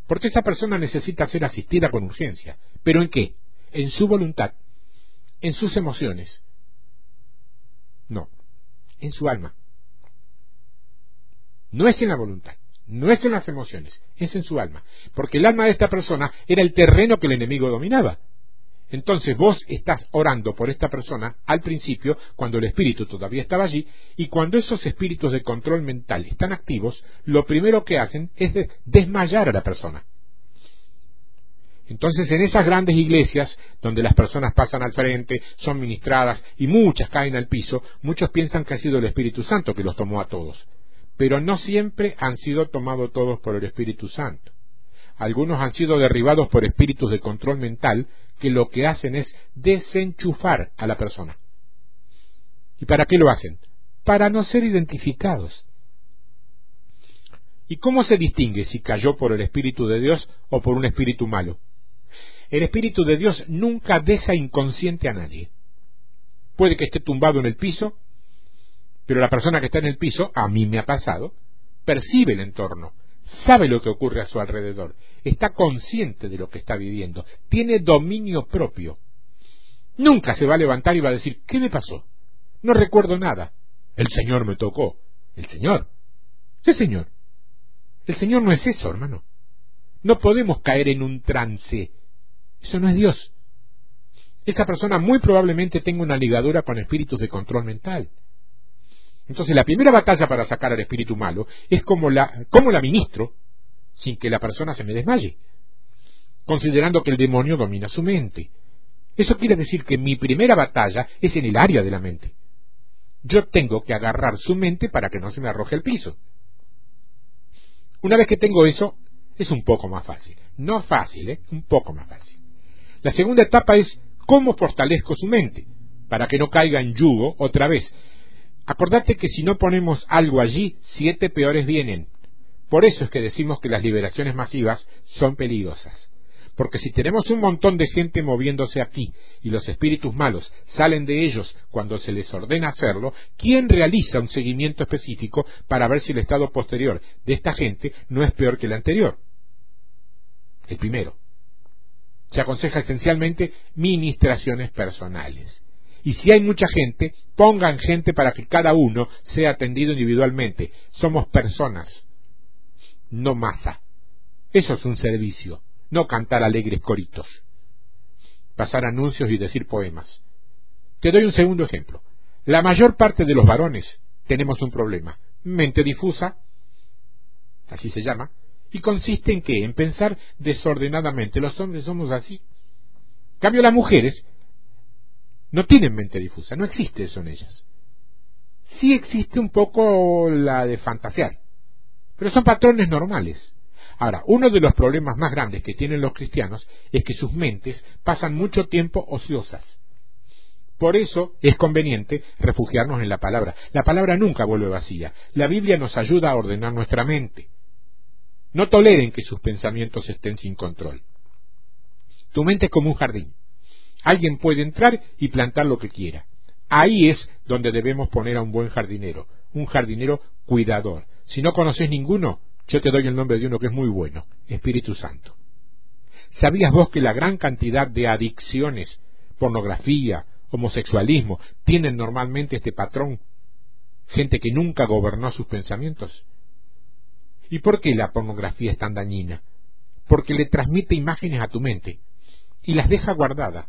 Porque esa persona necesita ser asistida con urgencia. ¿Pero en qué? En su voluntad, en sus emociones. En su alma. No es en la voluntad no es en las emociones, es en su alma. Porque el alma de esta persona era el terreno que el enemigo dominaba. Entonces vos estás orando por esta persona al principio, cuando el espíritu todavía estaba allí, y cuando esos espíritus de control mental están activos, lo primero que hacen es desmayar a la persona. Entonces en esas grandes iglesias, donde las personas pasan al frente, son ministradas y muchas caen al piso, muchos piensan que ha sido el Espíritu Santo que los tomó a todos pero no siempre han sido tomados todos por el Espíritu Santo. Algunos han sido derribados por espíritus de control mental que lo que hacen es desenchufar a la persona. ¿Y para qué lo hacen? Para no ser identificados. ¿Y cómo se distingue si cayó por el Espíritu de Dios o por un espíritu malo? El Espíritu de Dios nunca deja inconsciente a nadie. Puede que esté tumbado en el piso pero la persona que está en el piso, a mí me ha pasado, percibe el entorno, sabe lo que ocurre a su alrededor, está consciente de lo que está viviendo, tiene dominio propio. Nunca se va a levantar y va a decir, ¿qué me pasó? No recuerdo nada. El Señor me tocó. ¿El Señor? Sí, Señor. El Señor no es eso, hermano. No podemos caer en un trance. Eso no es Dios. Esa persona muy probablemente tenga una ligadura con espíritus de control mental. Entonces la primera batalla para sacar al espíritu malo es como la, cómo la ministro sin que la persona se me desmaye, considerando que el demonio domina su mente. Eso quiere decir que mi primera batalla es en el área de la mente. Yo tengo que agarrar su mente para que no se me arroje al piso. Una vez que tengo eso, es un poco más fácil. No fácil, ¿eh? un poco más fácil. La segunda etapa es cómo fortalezco su mente, para que no caiga en yugo otra vez, Acordate que si no ponemos algo allí, siete peores vienen. Por eso es que decimos que las liberaciones masivas son peligrosas. Porque si tenemos un montón de gente moviéndose aquí y los espíritus malos salen de ellos cuando se les ordena hacerlo, ¿quién realiza un seguimiento específico para ver si el estado posterior de esta gente no es peor que el anterior? El primero. Se aconseja esencialmente ministraciones personales. Y si hay mucha gente, pongan gente para que cada uno sea atendido individualmente. Somos personas, no masa. Eso es un servicio, no cantar alegres coritos, pasar anuncios y decir poemas. Te doy un segundo ejemplo. La mayor parte de los varones tenemos un problema. Mente difusa, así se llama, y consiste en qué? En pensar desordenadamente. Los hombres somos así. En cambio, las mujeres no tienen mente difusa, no existe eso en ellas. Sí existe un poco la de fantasear, pero son patrones normales. Ahora, uno de los problemas más grandes que tienen los cristianos es que sus mentes pasan mucho tiempo ociosas. Por eso es conveniente refugiarnos en la palabra. La palabra nunca vuelve vacía. La Biblia nos ayuda a ordenar nuestra mente. No toleren que sus pensamientos estén sin control. Tu mente es como un jardín. Alguien puede entrar y plantar lo que quiera. Ahí es donde debemos poner a un buen jardinero, un jardinero cuidador. Si no conoces ninguno, yo te doy el nombre de uno que es muy bueno, Espíritu Santo. ¿Sabías vos que la gran cantidad de adicciones, pornografía, homosexualismo, tienen normalmente este patrón? Gente que nunca gobernó sus pensamientos. ¿Y por qué la pornografía es tan dañina? Porque le transmite imágenes a tu mente y las deja guardadas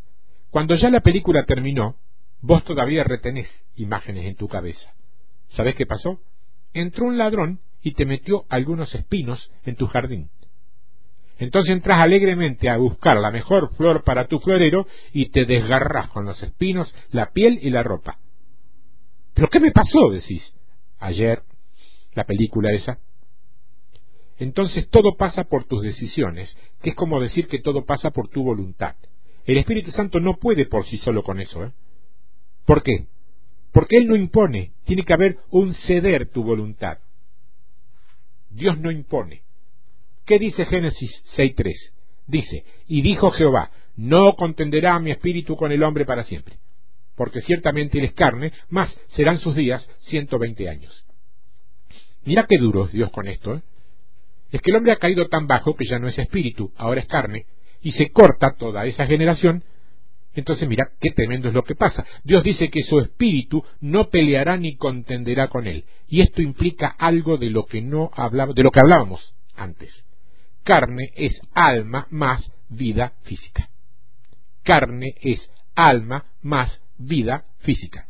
cuando ya la película terminó, vos todavía retenés imágenes en tu cabeza. ¿Sabés qué pasó? Entró un ladrón y te metió algunos espinos en tu jardín. Entonces entras alegremente a buscar la mejor flor para tu florero y te desgarras con los espinos, la piel y la ropa. ¿Pero qué me pasó? decís. Ayer, la película esa. Entonces todo pasa por tus decisiones, que es como decir que todo pasa por tu voluntad. El Espíritu Santo no puede por sí solo con eso. ¿eh? ¿Por qué? Porque Él no impone, tiene que haber un ceder tu voluntad. Dios no impone. ¿Qué dice Génesis 6.3? Dice, y dijo Jehová, no contenderá mi espíritu con el hombre para siempre, porque ciertamente él es carne, más serán sus días ciento veinte años. Mira qué duro es Dios con esto. ¿eh? Es que el hombre ha caído tan bajo que ya no es espíritu, ahora es carne, y se corta toda esa generación. Entonces mira qué tremendo es lo que pasa. Dios dice que su espíritu no peleará ni contenderá con él. Y esto implica algo de lo que no de lo que hablábamos antes. Carne es alma más vida física. Carne es alma más vida física.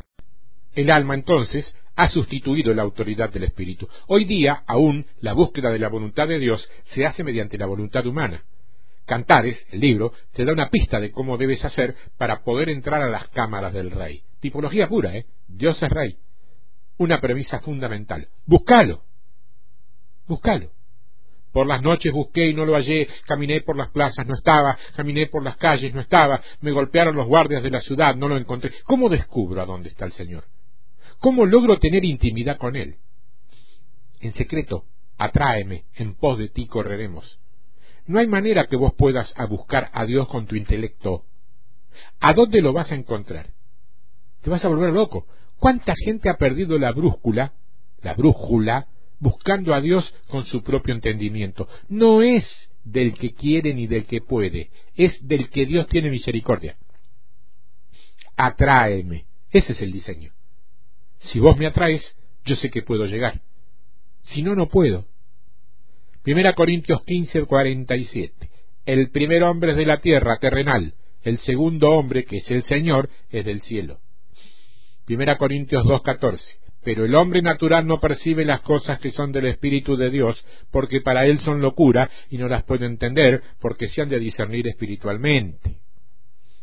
El alma entonces ha sustituido la autoridad del espíritu. Hoy día aún la búsqueda de la voluntad de Dios se hace mediante la voluntad humana. Cantares, el libro, te da una pista de cómo debes hacer para poder entrar a las cámaras del rey. Tipología pura, ¿eh? Dios es rey. Una premisa fundamental. Búscalo. Búscalo. Por las noches busqué y no lo hallé, caminé por las plazas, no estaba, caminé por las calles, no estaba, me golpearon los guardias de la ciudad, no lo encontré. ¿Cómo descubro a dónde está el Señor? ¿Cómo logro tener intimidad con Él? En secreto, atráeme, en pos de ti correremos. No hay manera que vos puedas a buscar a Dios con tu intelecto. ¿A dónde lo vas a encontrar? Te vas a volver loco. ¿Cuánta gente ha perdido la brújula, la brújula, buscando a Dios con su propio entendimiento? No es del que quiere ni del que puede, es del que Dios tiene misericordia. Atráeme. Ese es el diseño. Si vos me atraes, yo sé que puedo llegar. Si no, no puedo. Primera Corintios 15, 47. El primer hombre es de la tierra, terrenal. El segundo hombre, que es el Señor, es del cielo. Primera Corintios 2, 14. Pero el hombre natural no percibe las cosas que son del Espíritu de Dios, porque para él son locura y no las puede entender, porque se han de discernir espiritualmente.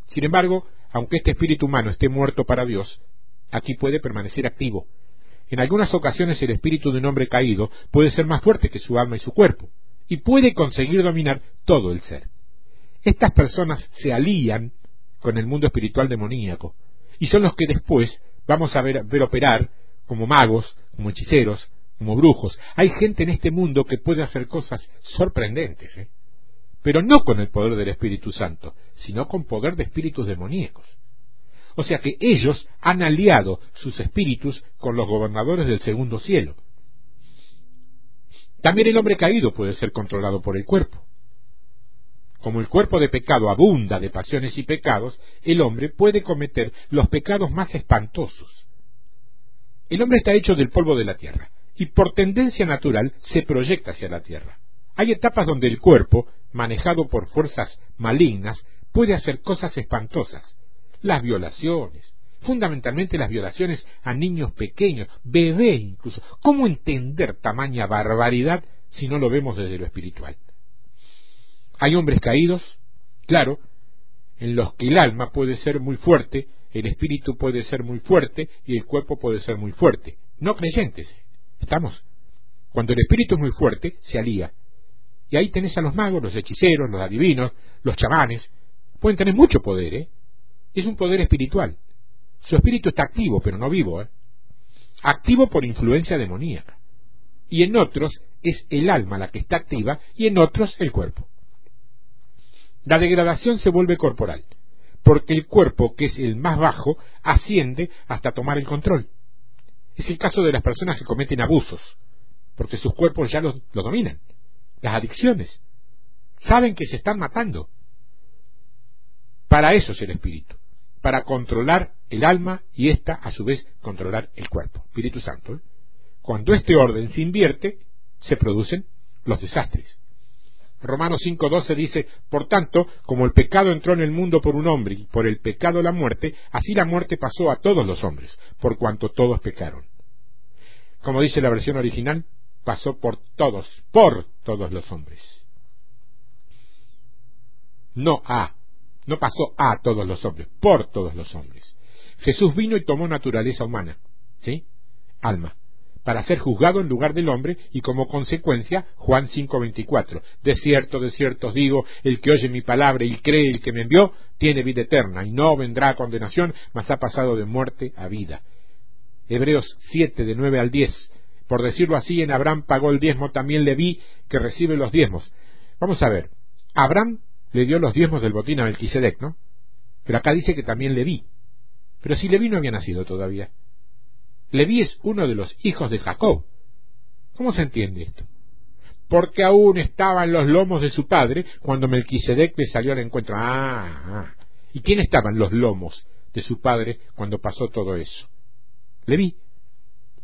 Sin embargo, aunque este espíritu humano esté muerto para Dios, aquí puede permanecer activo, en algunas ocasiones el espíritu de un hombre caído puede ser más fuerte que su alma y su cuerpo, y puede conseguir dominar todo el ser. Estas personas se alían con el mundo espiritual demoníaco, y son los que después vamos a ver, operar como magos, como hechiceros, como brujos. Hay gente en este mundo que puede hacer cosas sorprendentes, ¿eh? pero no con el poder del Espíritu Santo, sino con poder de espíritus demoníacos. O sea que ellos han aliado sus espíritus con los gobernadores del segundo cielo. También el hombre caído puede ser controlado por el cuerpo. Como el cuerpo de pecado abunda de pasiones y pecados, el hombre puede cometer los pecados más espantosos. El hombre está hecho del polvo de la tierra y por tendencia natural se proyecta hacia la tierra. Hay etapas donde el cuerpo, manejado por fuerzas malignas, puede hacer cosas espantosas, las violaciones, fundamentalmente las violaciones a niños pequeños, bebés incluso. ¿Cómo entender tamaña barbaridad si no lo vemos desde lo espiritual? Hay hombres caídos, claro, en los que el alma puede ser muy fuerte, el espíritu puede ser muy fuerte y el cuerpo puede ser muy fuerte. No creyentes, ¿estamos? Cuando el espíritu es muy fuerte, se alía. Y ahí tenés a los magos, los hechiceros, los adivinos, los chamanes. Pueden tener mucho poder, ¿eh? Es un poder espiritual. Su espíritu está activo, pero no vivo. ¿eh? Activo por influencia demoníaca. Y en otros es el alma la que está activa y en otros el cuerpo. La degradación se vuelve corporal, porque el cuerpo, que es el más bajo, asciende hasta tomar el control. Es el caso de las personas que cometen abusos, porque sus cuerpos ya lo, lo dominan. Las adicciones. Saben que se están matando. Para eso es el espíritu para controlar el alma y ésta, a su vez, controlar el cuerpo. Espíritu Santo. ¿eh? Cuando este orden se invierte, se producen los desastres. Romanos 5.12 dice, por tanto, como el pecado entró en el mundo por un hombre y por el pecado la muerte, así la muerte pasó a todos los hombres, por cuanto todos pecaron. Como dice la versión original, pasó por todos, por todos los hombres. no a, no pasó a todos los hombres, por todos los hombres. Jesús vino y tomó naturaleza humana, ¿sí? Alma, para ser juzgado en lugar del hombre y como consecuencia, Juan 5:24, de cierto, de cierto os digo, el que oye mi palabra y cree el que me envió, tiene vida eterna y no vendrá a condenación, mas ha pasado de muerte a vida. Hebreos 7, de 9 al 10, por decirlo así, en Abraham pagó el diezmo, también le vi que recibe los diezmos. Vamos a ver, Abraham le dio los diezmos del botín a Melquisedec, ¿no? Pero acá dice que también le vi. Pero si Leví no había nacido todavía. Leví es uno de los hijos de Jacob. ¿Cómo se entiende esto? Porque aún estaba en los lomos de su padre cuando Melquisedec le salió al encuentro. Ah, ah. ¿Y quién estaba en los lomos de su padre cuando pasó todo eso? Leví.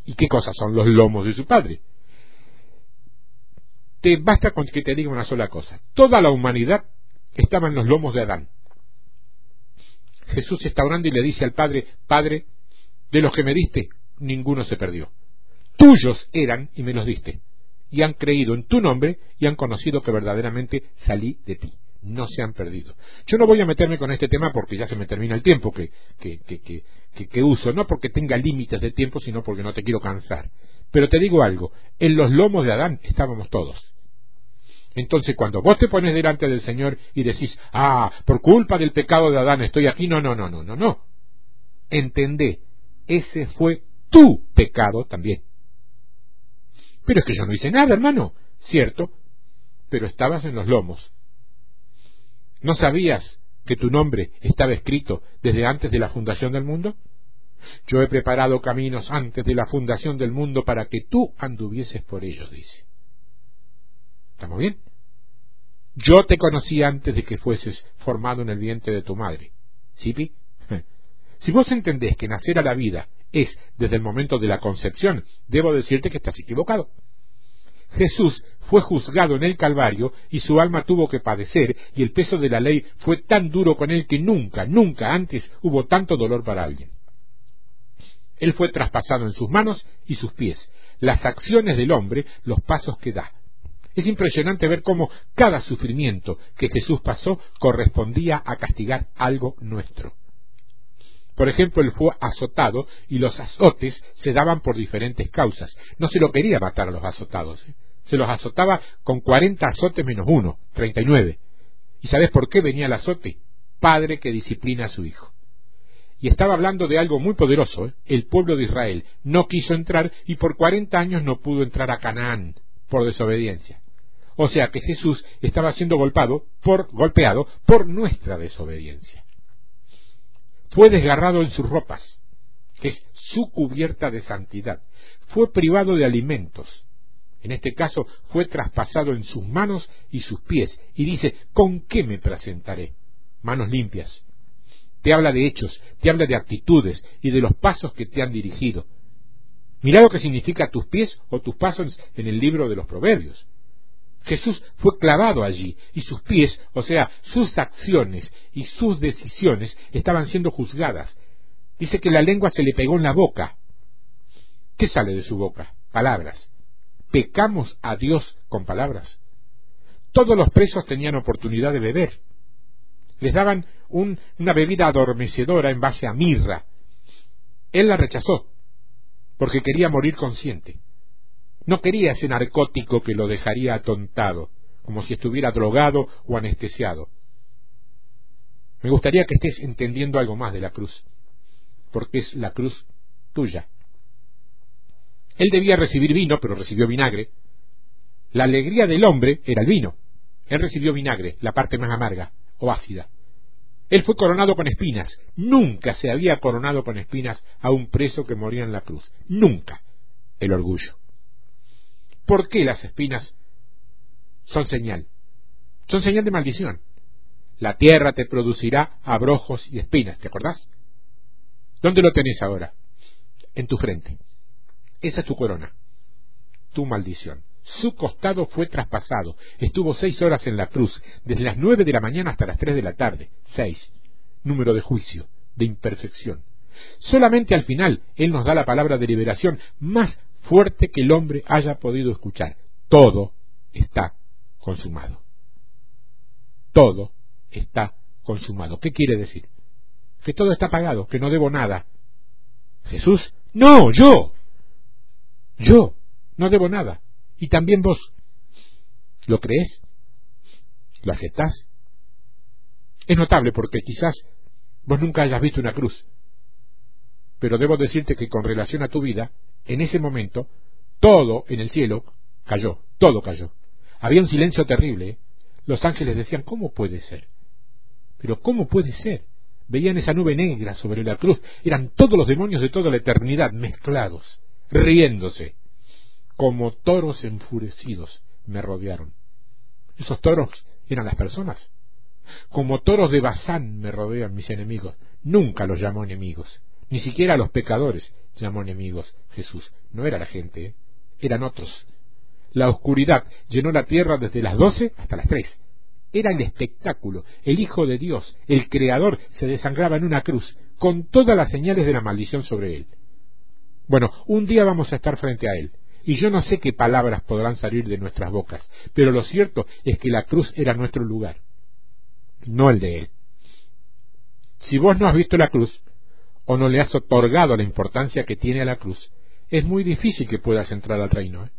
¿Y qué cosas son los lomos de su padre? Te basta con que te diga una sola cosa. Toda la humanidad estaba en los lomos de Adán. Jesús está orando y le dice al Padre, Padre, de los que me diste, ninguno se perdió. Tuyos eran y me los diste. Y han creído en tu nombre y han conocido que verdaderamente salí de ti. No se han perdido. Yo no voy a meterme con este tema porque ya se me termina el tiempo que, que, que, que uso. No porque tenga límites de tiempo, sino porque no te quiero cansar. Pero te digo algo, en los lomos de Adán estábamos todos. Entonces, cuando vos te pones delante del Señor y decís, ah, por culpa del pecado de Adán estoy aquí, no, no, no, no, no, no. Entendé, ese fue tu pecado también. Pero es que yo no hice nada, hermano. Cierto, pero estabas en los lomos. ¿No sabías que tu nombre estaba escrito desde antes de la fundación del mundo? Yo he preparado caminos antes de la fundación del mundo para que tú anduvieses por ellos, dice. ¿Estamos bien? Yo te conocí antes de que fueses formado en el vientre de tu madre. ¿Sí, Si vos entendés que nacer a la vida es desde el momento de la concepción, debo decirte que estás equivocado. Jesús fue juzgado en el Calvario y su alma tuvo que padecer y el peso de la ley fue tan duro con él que nunca, nunca antes hubo tanto dolor para alguien. Él fue traspasado en sus manos y sus pies, las acciones del hombre, los pasos que da, es impresionante ver cómo cada sufrimiento que Jesús pasó correspondía a castigar algo nuestro. Por ejemplo, él fue azotado y los azotes se daban por diferentes causas. No se lo quería matar a los azotados. ¿eh? Se los azotaba con cuarenta azotes menos uno, treinta y nueve. ¿Y sabes por qué venía el azote? Padre que disciplina a su hijo. Y estaba hablando de algo muy poderoso. ¿eh? El pueblo de Israel no quiso entrar y por cuarenta años no pudo entrar a Canaán por desobediencia. O sea que Jesús estaba siendo golpeado por, golpeado por nuestra desobediencia. Fue desgarrado en sus ropas, que es su cubierta de santidad. Fue privado de alimentos. En este caso fue traspasado en sus manos y sus pies. Y dice, ¿con qué me presentaré? Manos limpias. Te habla de hechos, te habla de actitudes y de los pasos que te han dirigido. Mira lo que significa tus pies o tus pasos en el libro de los Proverbios. Jesús fue clavado allí y sus pies, o sea, sus acciones y sus decisiones estaban siendo juzgadas. Dice que la lengua se le pegó en la boca. ¿Qué sale de su boca? Palabras. ¿Pecamos a Dios con palabras? Todos los presos tenían oportunidad de beber. Les daban una bebida adormecedora en base a mirra. Él la rechazó porque quería morir consciente. No quería ese narcótico que lo dejaría atontado, como si estuviera drogado o anestesiado. Me gustaría que estés entendiendo algo más de la cruz, porque es la cruz tuya. Él debía recibir vino, pero recibió vinagre. La alegría del hombre era el vino. Él recibió vinagre, la parte más amarga o ácida. Él fue coronado con espinas. Nunca se había coronado con espinas a un preso que moría en la cruz. Nunca. El orgullo. ¿Por qué las espinas son señal? Son señal de maldición. La tierra te producirá abrojos y espinas, ¿te acordás? ¿Dónde lo tenés ahora? En tu frente. Esa es tu corona, tu maldición. Su costado fue traspasado. Estuvo seis horas en la cruz, desde las nueve de la mañana hasta las tres de la tarde. Seis. Número de juicio, de imperfección. Solamente al final Él nos da la palabra de liberación más fuerte que el hombre haya podido escuchar. Todo está consumado. Todo está consumado. ¿Qué quiere decir? Que todo está pagado, que no debo nada. Jesús, no, yo. Yo no debo nada. Y también vos. ¿Lo crees? ¿Lo aceptás? Es notable porque quizás vos nunca hayas visto una cruz. Pero debo decirte que con relación a tu vida, en ese momento, todo en el cielo cayó, todo cayó. Había un silencio terrible. ¿eh? Los ángeles decían, ¿cómo puede ser? Pero ¿cómo puede ser? Veían esa nube negra sobre la cruz. Eran todos los demonios de toda la eternidad mezclados, riéndose. Como toros enfurecidos me rodearon. Esos toros eran las personas. Como toros de Bazán me rodean mis enemigos. Nunca los llamó enemigos. Ni siquiera a los pecadores llamó enemigos Jesús. No era la gente, eran otros. La oscuridad llenó la tierra desde las doce hasta las tres. Era el espectáculo. El Hijo de Dios, el Creador, se desangraba en una cruz, con todas las señales de la maldición sobre él. Bueno, un día vamos a estar frente a él, y yo no sé qué palabras podrán salir de nuestras bocas, pero lo cierto es que la cruz era nuestro lugar, no el de él. Si vos no has visto la cruz, o no le has otorgado la importancia que tiene a la cruz, es muy difícil que puedas entrar al reino, ¿eh?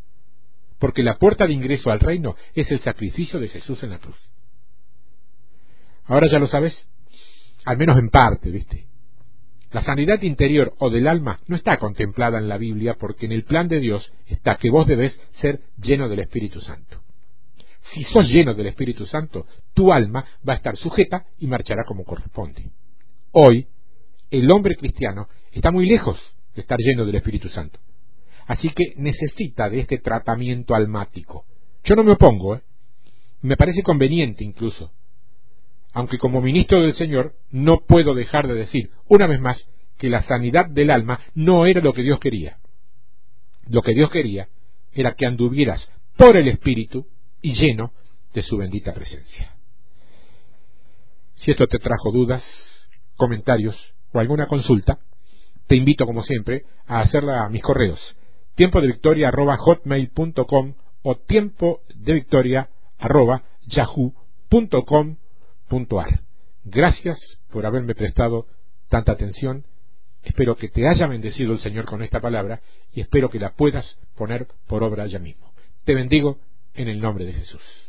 porque la puerta de ingreso al reino es el sacrificio de Jesús en la cruz. Ahora ya lo sabes, al menos en parte, ¿viste? La sanidad interior o del alma no está contemplada en la Biblia porque en el plan de Dios está que vos debes ser lleno del Espíritu Santo. Si sos lleno del Espíritu Santo, tu alma va a estar sujeta y marchará como corresponde. Hoy, el hombre cristiano está muy lejos de estar lleno del Espíritu Santo. Así que necesita de este tratamiento almático. Yo no me opongo, ¿eh? me parece conveniente incluso, aunque como ministro del Señor no puedo dejar de decir una vez más que la sanidad del alma no era lo que Dios quería. Lo que Dios quería era que anduvieras por el Espíritu y lleno de su bendita presencia. Si esto te trajo dudas, comentarios o alguna consulta, te invito como siempre a hacerla a mis correos tiempo de victoria o tiempo de victoria arroba yahoo.com Gracias por haberme prestado tanta atención. Espero que te haya bendecido el Señor con esta palabra y espero que la puedas poner por obra ya mismo. Te bendigo en el nombre de Jesús.